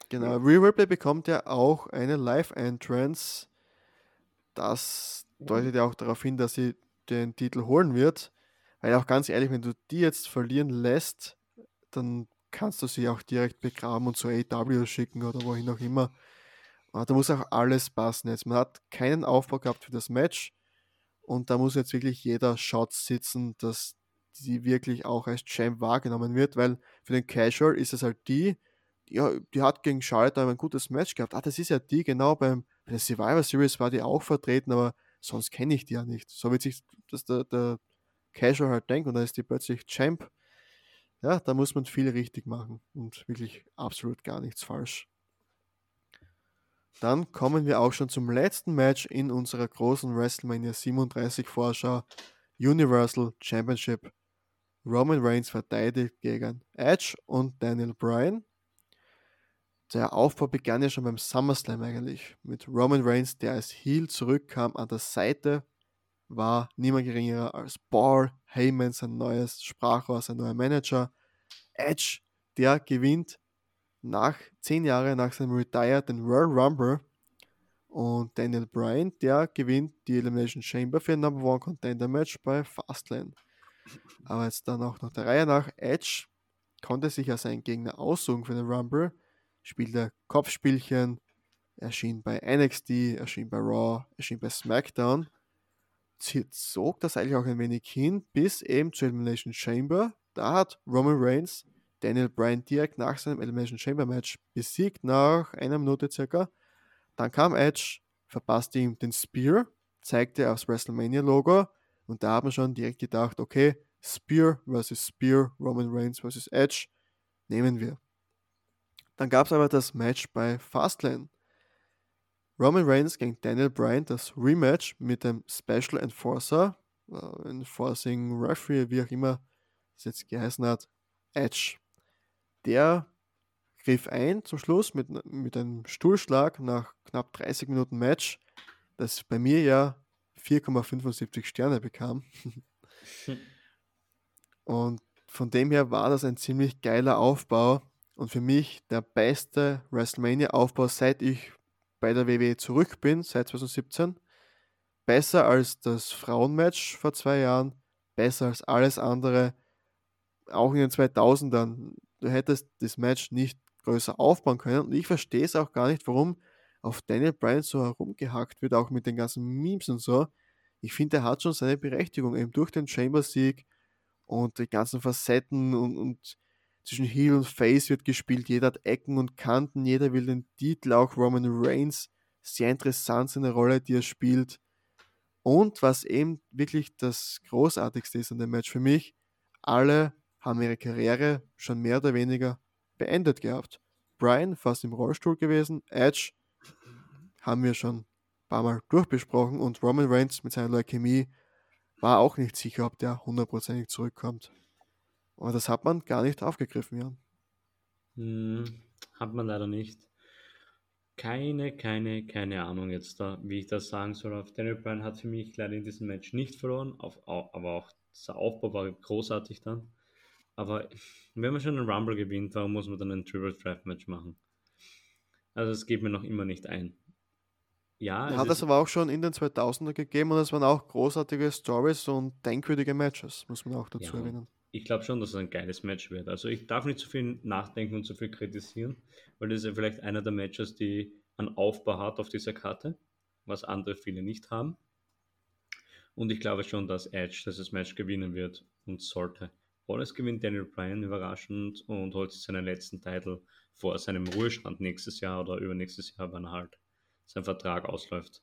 Genau, Real Replay bekommt ja auch eine Live-Entrance das deutet ja auch darauf hin, dass sie den Titel holen wird. Weil auch ganz ehrlich, wenn du die jetzt verlieren lässt, dann kannst du sie auch direkt begraben und zu AW schicken oder wohin auch immer. Und da muss auch alles passen jetzt. Man hat keinen Aufbau gehabt für das Match und da muss jetzt wirklich jeder Shot sitzen, dass die wirklich auch als Champ wahrgenommen wird, weil für den Casual ist es halt die, ja, die hat gegen Charlotte ein gutes Match gehabt. Ah, das ist ja die, genau beim, bei der Survivor Series war die auch vertreten, aber sonst kenne ich die ja nicht. So wird sich das der, der Casual halt denkt und dann ist die plötzlich Champ. Ja, da muss man viel richtig machen und wirklich absolut gar nichts falsch. Dann kommen wir auch schon zum letzten Match in unserer großen WrestleMania 37 Vorschau. Universal Championship. Roman Reigns verteidigt gegen Edge und Daniel Bryan der Aufbau begann ja schon beim SummerSlam eigentlich mit Roman Reigns, der als Heel zurückkam. An der Seite war niemand geringerer als Paul Heyman, sein neues Sprachrohr, sein neuer Manager. Edge, der gewinnt nach zehn Jahren nach seinem Retire den Royal Rumble. Und Daniel Bryan, der gewinnt die Elimination Chamber für ein Number One Contender Match bei Fastlane. Aber jetzt dann auch noch der Reihe nach. Edge konnte sich als einen Gegner aussuchen für den Rumble spielt er Kopfspielchen, erschien bei NXT, erschien bei Raw, erschien bei SmackDown, zog das eigentlich auch ein wenig hin, bis eben zur Elimination Chamber. Da hat Roman Reigns Daniel Bryan direkt nach seinem Elimination Chamber Match besiegt, nach einer Minute circa. Dann kam Edge, verpasste ihm den Spear, zeigte aufs WrestleMania-Logo und da haben wir schon direkt gedacht, okay, Spear versus Spear, Roman Reigns versus Edge, nehmen wir. Dann gab es aber das Match bei Fastlane. Roman Reigns gegen Daniel Bryan, das Rematch mit dem Special Enforcer, uh, Enforcing Referee, wie auch immer es jetzt geheißen hat, Edge. Der griff ein zum Schluss mit, mit einem Stuhlschlag nach knapp 30 Minuten Match, das bei mir ja 4,75 Sterne bekam. Und von dem her war das ein ziemlich geiler Aufbau und für mich der beste WrestleMania-Aufbau, seit ich bei der WWE zurück bin, seit 2017. Besser als das Frauenmatch vor zwei Jahren, besser als alles andere, auch in den 2000ern. Du hättest das Match nicht größer aufbauen können und ich verstehe es auch gar nicht, warum auf Daniel Bryan so herumgehackt wird, auch mit den ganzen Memes und so. Ich finde, er hat schon seine Berechtigung, eben durch den Chamber-Sieg und die ganzen Facetten und, und zwischen Heel und Face wird gespielt, jeder hat Ecken und Kanten, jeder will den Titel, auch Roman Reigns. Sehr interessant seine Rolle, die er spielt. Und was eben wirklich das Großartigste ist an dem Match für mich, alle haben ihre Karriere schon mehr oder weniger beendet gehabt. Brian fast im Rollstuhl gewesen, Edge haben wir schon ein paar Mal durchbesprochen und Roman Reigns mit seiner Leukämie war auch nicht sicher, ob der hundertprozentig zurückkommt. Aber das hat man gar nicht aufgegriffen, Jan.
Hm, hat man leider nicht. Keine, keine, keine Ahnung jetzt da, wie ich das sagen soll. Auf Daniel Bryan hat für mich leider in diesem Match nicht verloren, auf, aber auch der Aufbau war großartig dann. Aber wenn man schon einen Rumble gewinnt, warum muss man dann ein Triple Threat Match machen? Also es geht mir noch immer nicht ein.
Ja, hat es aber auch schon in den 2000er gegeben und es waren auch großartige Stories und denkwürdige Matches, muss man auch dazu ja. erwähnen.
ich glaube schon, dass es ein geiles Match wird. Also ich darf nicht zu viel nachdenken und zu viel kritisieren, weil das ist ja vielleicht einer der Matches, die einen Aufbau hat auf dieser Karte, was andere viele nicht haben. Und ich glaube schon, dass Edge dieses Match gewinnen wird und sollte. Es gewinnt Daniel Bryan überraschend und holt seinen letzten Titel vor seinem Ruhestand nächstes Jahr oder übernächstes Jahr, wenn halt sein Vertrag ausläuft.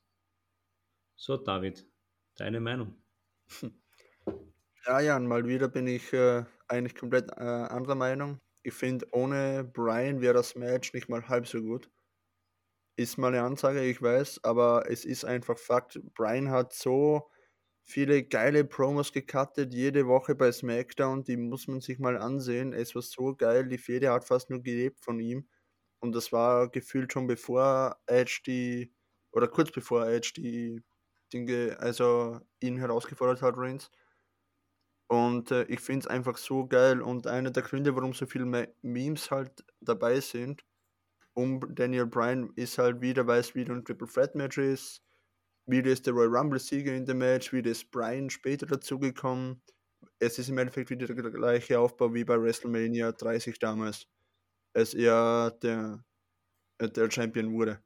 So, David, deine Meinung?
Ja, Jan, mal wieder bin ich äh, eigentlich komplett äh, anderer Meinung. Ich finde, ohne Brian wäre das Match nicht mal halb so gut. Ist mal eine Ansage, ich weiß, aber es ist einfach Fakt. Brian hat so viele geile Promos gecuttet, jede Woche bei SmackDown, die muss man sich mal ansehen. Es war so geil, die Fede hat fast nur gelebt von ihm. Und das war gefühlt schon bevor Edge die, oder kurz bevor Edge die Dinge, also ihn herausgefordert hat, Reigns. Und äh, ich finde es einfach so geil und einer der Gründe, warum so viele Memes halt dabei sind, um Daniel Bryan ist halt wieder, weil es wieder ein Triple Threat Match ist, wieder ist der Royal Rumble Sieger in dem Match, wieder ist Bryan später dazugekommen. Es ist im Endeffekt wieder der gleiche Aufbau wie bei WrestleMania 30 damals, als er der, äh, der Champion wurde.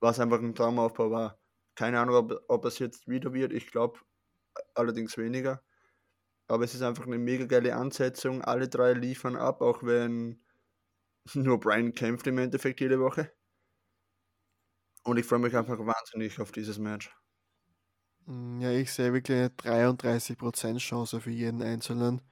Was einfach ein Traumaufbau war. Keine Ahnung, ob, ob es jetzt wieder wird, ich glaube allerdings weniger. Aber es ist einfach eine mega geile Ansetzung. Alle drei liefern ab, auch wenn nur Brian kämpft im Endeffekt jede Woche. Und ich freue mich einfach wahnsinnig auf dieses Match.
Mm, ja, ich sehe wirklich eine 33% Chance für jeden Einzelnen.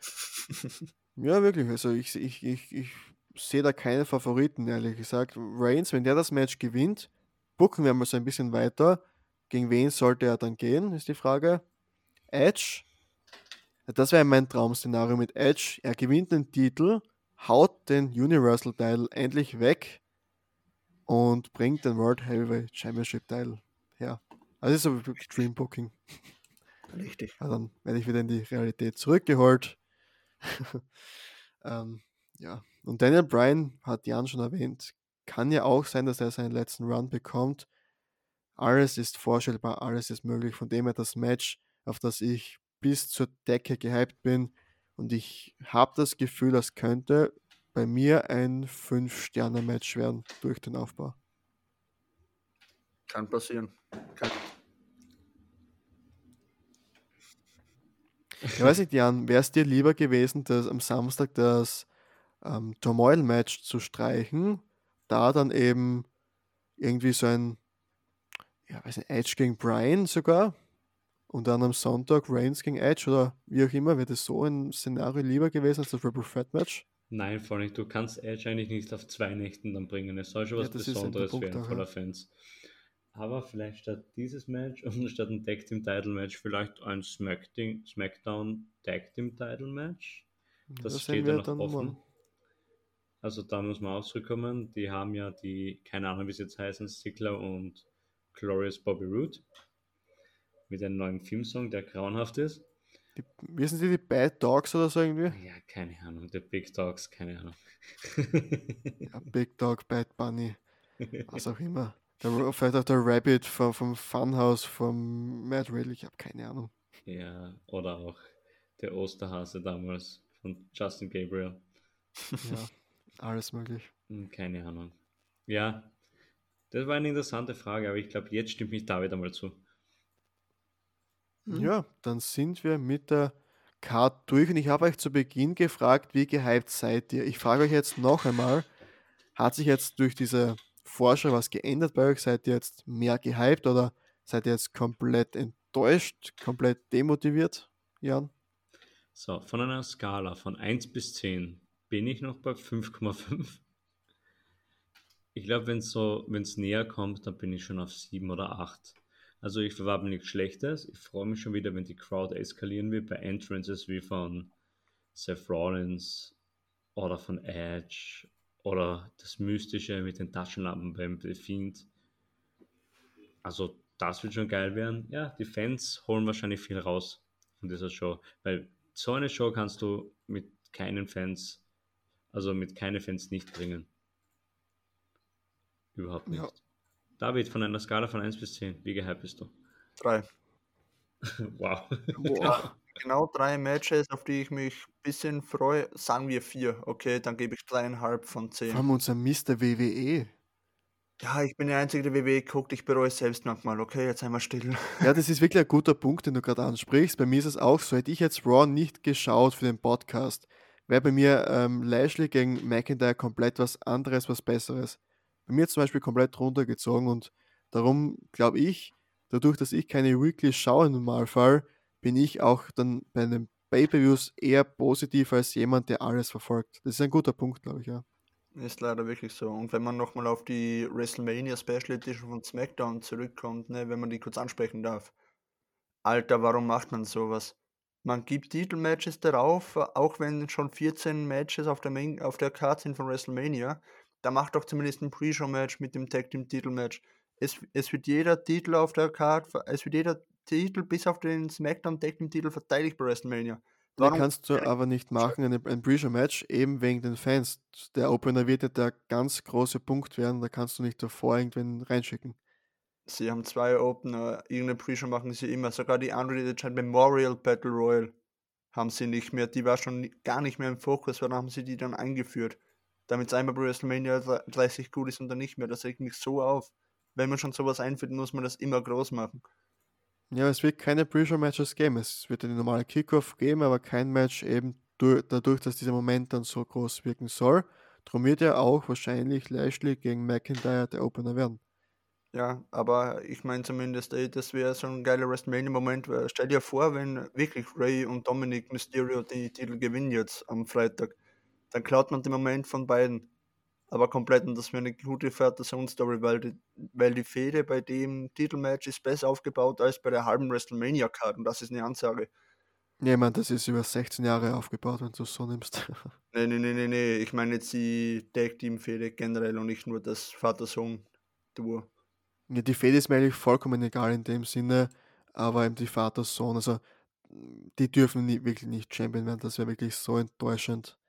ja, wirklich. Also ich, ich, ich, ich sehe da keine Favoriten, ehrlich gesagt. Reigns, wenn der das Match gewinnt, bucken wir mal so ein bisschen weiter. Gegen wen sollte er dann gehen, ist die Frage. Edge das wäre mein Traum-Szenario mit Edge. Er gewinnt den Titel, haut den Universal Title endlich weg und bringt den World Heavyweight Championship Title her. Also ist wirklich Dream Booking.
Richtig.
Also dann werde ich wieder in die Realität zurückgeholt. ähm, ja. Und Daniel Bryan hat Jan schon erwähnt, kann ja auch sein, dass er seinen letzten Run bekommt. Alles ist vorstellbar, alles ist möglich. Von dem her das Match, auf das ich bis zur Decke gehypt bin. Und ich habe das Gefühl, das könnte bei mir ein 5-Sterne-Match werden durch den Aufbau.
Kann passieren. Kann.
Ich weiß nicht, Jan, wäre es dir lieber gewesen, das am Samstag das ähm, Turmoil-Match zu streichen, da dann eben irgendwie so ein, ja, weiß nicht, Edge gegen Brian sogar, und dann am Sonntag Reigns gegen Edge oder wie auch immer, wäre das so ein Szenario lieber gewesen als das Triple Threat Match?
Nein, vor allem, du kannst Edge eigentlich nicht auf zwei Nächten dann bringen. Es soll schon was ja, Besonderes werden voller Fans. Aber vielleicht statt dieses Match und statt ein Tag Team Title Match vielleicht ein Smackdown, Smackdown Tag Team Title Match. Das, das steht ja noch offen. Morgen. Also da muss man auch zurückkommen. Die haben ja die, keine Ahnung wie sie jetzt heißen, Stickler und Glorious Bobby Roode mit einem neuen Filmsong, der grauenhaft ist.
Die, wissen Sie die Bad Dogs oder so irgendwie?
Ja, keine Ahnung. The Big Dogs, keine Ahnung.
ja, Big Dog, Bad Bunny, was auch immer. Der, vielleicht auch der Rabbit vom, vom Funhouse vom Mad Riddle, ich habe keine Ahnung.
Ja, oder auch der Osterhase damals von Justin Gabriel.
Ja, alles möglich.
Hm, keine Ahnung. Ja, das war eine interessante Frage, aber ich glaube, jetzt stimmt mich David einmal zu.
Mhm. Ja, dann sind wir mit der Card durch und ich habe euch zu Beginn gefragt, wie gehypt seid ihr? Ich frage euch jetzt noch einmal, hat sich jetzt durch diese Vorschau was geändert bei euch? Seid ihr jetzt mehr gehypt oder seid ihr jetzt komplett enttäuscht, komplett demotiviert, Jan?
So, von einer Skala von 1 bis 10 bin ich noch bei 5,5. Ich glaube, wenn es so, wenn es näher kommt, dann bin ich schon auf 7 oder 8. Also ich erwarte nichts Schlechtes. Ich freue mich schon wieder, wenn die Crowd eskalieren wird bei Entrances wie von Seth Rollins oder von Edge oder das Mystische mit den Taschenlampen beim The Fiend. Also das wird schon geil werden. Ja, die Fans holen wahrscheinlich viel raus von dieser Show, weil so eine Show kannst du mit keinen Fans, also mit keinen Fans nicht bringen. Überhaupt nicht. Ja. David, von einer Skala von 1 bis 10, wie gehypt bist du?
3.
wow.
Boah. genau drei Matches, auf die ich mich ein bisschen freue. Sagen wir vier. Okay, dann gebe ich dreieinhalb von zehn.
Vor allem unser Mr. WWE.
Ja, ich bin der Einzige, der WWE guckt. Ich bereue es selbst manchmal. Okay, jetzt einmal still.
Ja, das ist wirklich ein guter Punkt, den du gerade ansprichst. Bei mir ist es auch so, hätte ich jetzt Raw nicht geschaut für den Podcast, wäre bei mir ähm, Lashley gegen McIntyre komplett was anderes, was Besseres. Bei mir zum Beispiel komplett runtergezogen und darum glaube ich, dadurch, dass ich keine Weekly schaue im Normalfall, bin ich auch dann bei den Pay-Per-Views eher positiv als jemand, der alles verfolgt. Das ist ein guter Punkt, glaube ich, ja.
Ist leider wirklich so. Und wenn man nochmal auf die WrestleMania Special Edition von SmackDown zurückkommt, ne, wenn man die kurz ansprechen darf. Alter, warum macht man sowas? Man gibt Titelmatches darauf, auch wenn schon 14 Matches auf der, Main, auf der Card sind von WrestleMania. Da macht doch zumindest ein Pre-Show-Match mit dem Tag Team Titelmatch. Es, es wird jeder Titel auf der Card, es wird jeder Titel bis auf den SmackDown Tag Team Titel verteidigt bei WrestleMania.
Warum kannst du aber nicht machen, ein, ein Pre-Show-Match, eben wegen den Fans. Der Opener wird ja der ganz große Punkt werden, da kannst du nicht davor irgendwen reinschicken.
Sie haben zwei Opener, irgendeine Pre-Show machen sie immer. Sogar die Unreal Giant Memorial Battle Royal haben sie nicht mehr. Die war schon gar nicht mehr im Fokus, weil dann haben sie die dann eingeführt. Damit es einmal bei WrestleMania 30 gut ist und dann nicht mehr. Das regt mich so auf. Wenn man schon sowas einführt, muss man das immer groß machen.
Ja, es wird keine Pre-Show-Matches geben. Es wird eine normale Kickoff geben, aber kein Match eben durch, dadurch, dass dieser Moment dann so groß wirken soll. Darum wird ja auch wahrscheinlich Lashley gegen McIntyre der Opener werden.
Ja, aber ich meine zumindest, ey, das wäre so ein geiler WrestleMania-Moment. Stell dir vor, wenn wirklich Ray und Dominic Mysterio die Titel gewinnen jetzt am Freitag, dann klaut man den Moment von beiden aber komplett und das wäre eine gute Vater-Sohn-Story, weil die, weil die Fehde bei dem Titelmatch ist besser aufgebaut als bei der halben WrestleMania-Card und das ist eine Ansage.
Ja, ich meine, das ist über 16 Jahre aufgebaut, wenn du es so nimmst.
nee, nee, nee, nee, nee, ich meine jetzt die Tag-Team-Fehde generell und nicht nur das Vater-Sohn-Duo.
Ja, die Fehde ist mir eigentlich vollkommen egal in dem Sinne, aber eben die Vater-Sohn, also die dürfen nie, wirklich nicht Champion werden, das wäre wirklich so enttäuschend.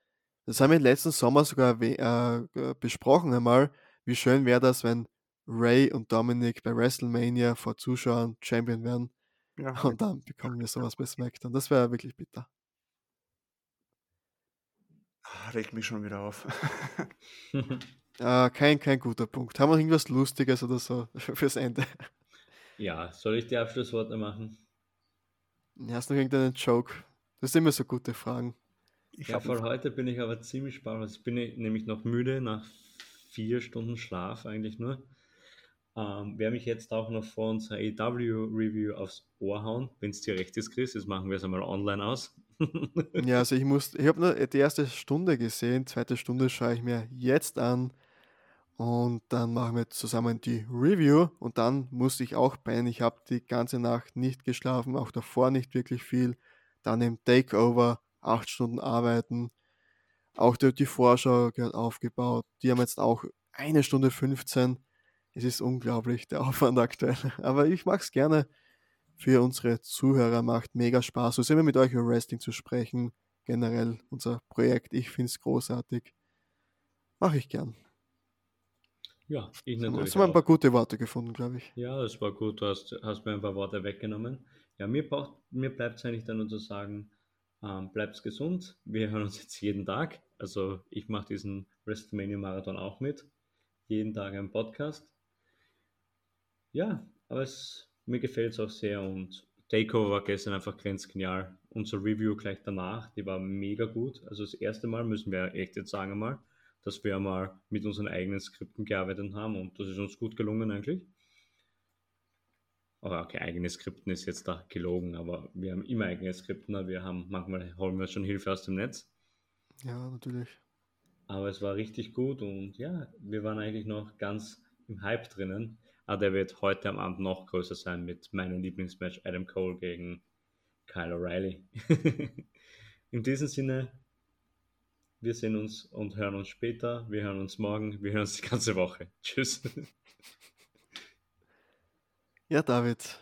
Das haben wir letzten Sommer sogar äh, besprochen einmal. Wie schön wäre das, wenn Ray und Dominic bei WrestleMania vor Zuschauern Champion werden. Ja. Und dann bekommen wir sowas bei SmackDown. Das wäre wirklich bitter.
Ach, regt mich schon wieder auf.
äh, kein, kein guter Punkt. Haben wir irgendwas Lustiges oder so fürs Ende?
Ja, soll ich die Abschlussworte machen?
Hast du noch irgendeinen Joke? Das sind immer so gute Fragen.
Ich ja, vor heute bin ich aber ziemlich spannend. Ich bin nämlich noch müde nach vier Stunden Schlaf eigentlich nur. Ähm, werde mich jetzt auch noch vor unserer AW-Review aufs Ohr hauen, wenn es dir recht ist, Chris. Jetzt machen wir es einmal online aus.
ja, also ich muss, ich habe nur die erste Stunde gesehen, zweite Stunde schaue ich mir jetzt an und dann machen wir zusammen die Review und dann muss ich auch pennen. Ich habe die ganze Nacht nicht geschlafen, auch davor nicht wirklich viel. Dann im Takeover acht Stunden arbeiten. Auch die, die Vorschau gehört aufgebaut. Die haben jetzt auch eine Stunde 15. Es ist unglaublich, der Aufwand aktuell. Aber ich mag es gerne für unsere Zuhörer. Macht mega Spaß. So sind wir mit euch über Wrestling zu sprechen. Generell unser Projekt. Ich finde es großartig. Mache ich gern.
Ja, ich natürlich.
Hast du ein paar gute Worte gefunden, glaube ich.
Ja, das war gut. Du hast, hast mir ein paar Worte weggenommen. Ja, mir, mir bleibt es eigentlich dann nur zu sagen, ähm, bleibt gesund. Wir hören uns jetzt jeden Tag. Also ich mache diesen WrestleMania Marathon auch mit. Jeden Tag ein Podcast. Ja, aber es, mir gefällt es auch sehr und Takeover war gestern einfach grenzgenial. Unser Review gleich danach, die war mega gut. Also das erste Mal müssen wir echt jetzt sagen mal, dass wir mal mit unseren eigenen Skripten gearbeitet haben und das ist uns gut gelungen eigentlich oder okay, eigene Skripten ist jetzt da gelogen, aber wir haben immer eigene Skripten, wir haben manchmal holen wir schon Hilfe aus dem Netz.
Ja, natürlich.
Aber es war richtig gut und ja, wir waren eigentlich noch ganz im Hype drinnen. Aber der wird heute am Abend noch größer sein mit meinem Lieblingsmatch Adam Cole gegen Kyle O'Reilly. In diesem Sinne, wir sehen uns und hören uns später. Wir hören uns morgen. Wir hören uns die ganze Woche. Tschüss.
Ja, David.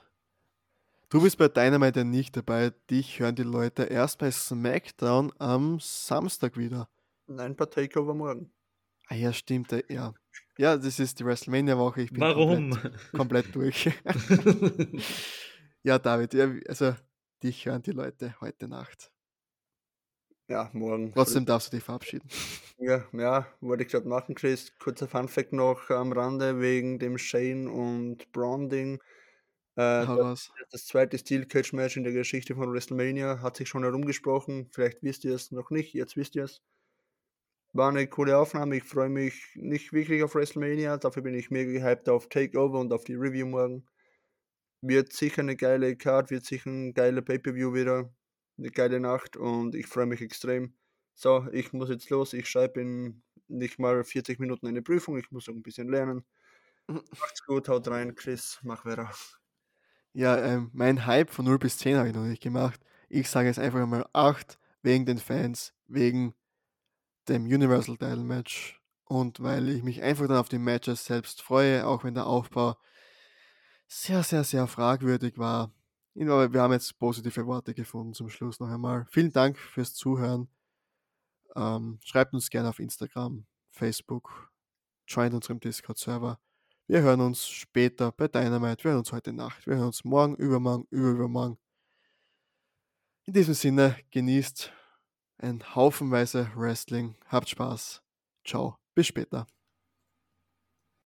Du bist bei Dynamite nicht dabei. Dich hören die Leute erst bei SmackDown am Samstag wieder.
Nein, bei Takeover morgen.
Ah ja, stimmt. Äh, ja, ja das ist die WrestleMania-Woche.
Warum?
Komplett, komplett durch. ja, David, ja, also dich hören die Leute heute Nacht.
Ja, morgen.
Trotzdem darfst du dich verabschieden.
Ja, ja, wollte ich gerade machen, Chris. Kurzer Funfact noch am Rande wegen dem Shane und Braun-Ding. Äh, das, das, zweite Steel Cage Match in der Geschichte von WrestleMania hat sich schon herumgesprochen. Vielleicht wisst ihr es noch nicht, jetzt wisst ihr es. War eine coole Aufnahme. Ich freue mich nicht wirklich auf WrestleMania. Dafür bin ich mega gehypt auf Takeover und auf die Review morgen. Wird sicher eine geile Card, wird sicher ein geiler Pay-Per-View wieder. Eine geile Nacht und ich freue mich extrem. So, ich muss jetzt los. Ich schreibe in nicht mal 40 Minuten eine Prüfung. Ich muss noch ein bisschen lernen. Macht's gut, haut rein, Chris. Mach weiter.
Ja, ähm, mein Hype von 0 bis 10 habe ich noch nicht gemacht. Ich sage jetzt einfach mal 8 wegen den Fans, wegen dem Universal Title Match und weil ich mich einfach dann auf die Matches selbst freue, auch wenn der Aufbau sehr, sehr, sehr fragwürdig war. Wir haben jetzt positive Worte gefunden zum Schluss noch einmal. Vielen Dank fürs Zuhören. Ähm, schreibt uns gerne auf Instagram, Facebook, joint unserem Discord-Server. Wir hören uns später bei Dynamite. Wir hören uns heute Nacht. Wir hören uns morgen, übermorgen, übermorgen. In diesem Sinne, genießt ein Haufenweise Wrestling. Habt Spaß. Ciao. Bis später.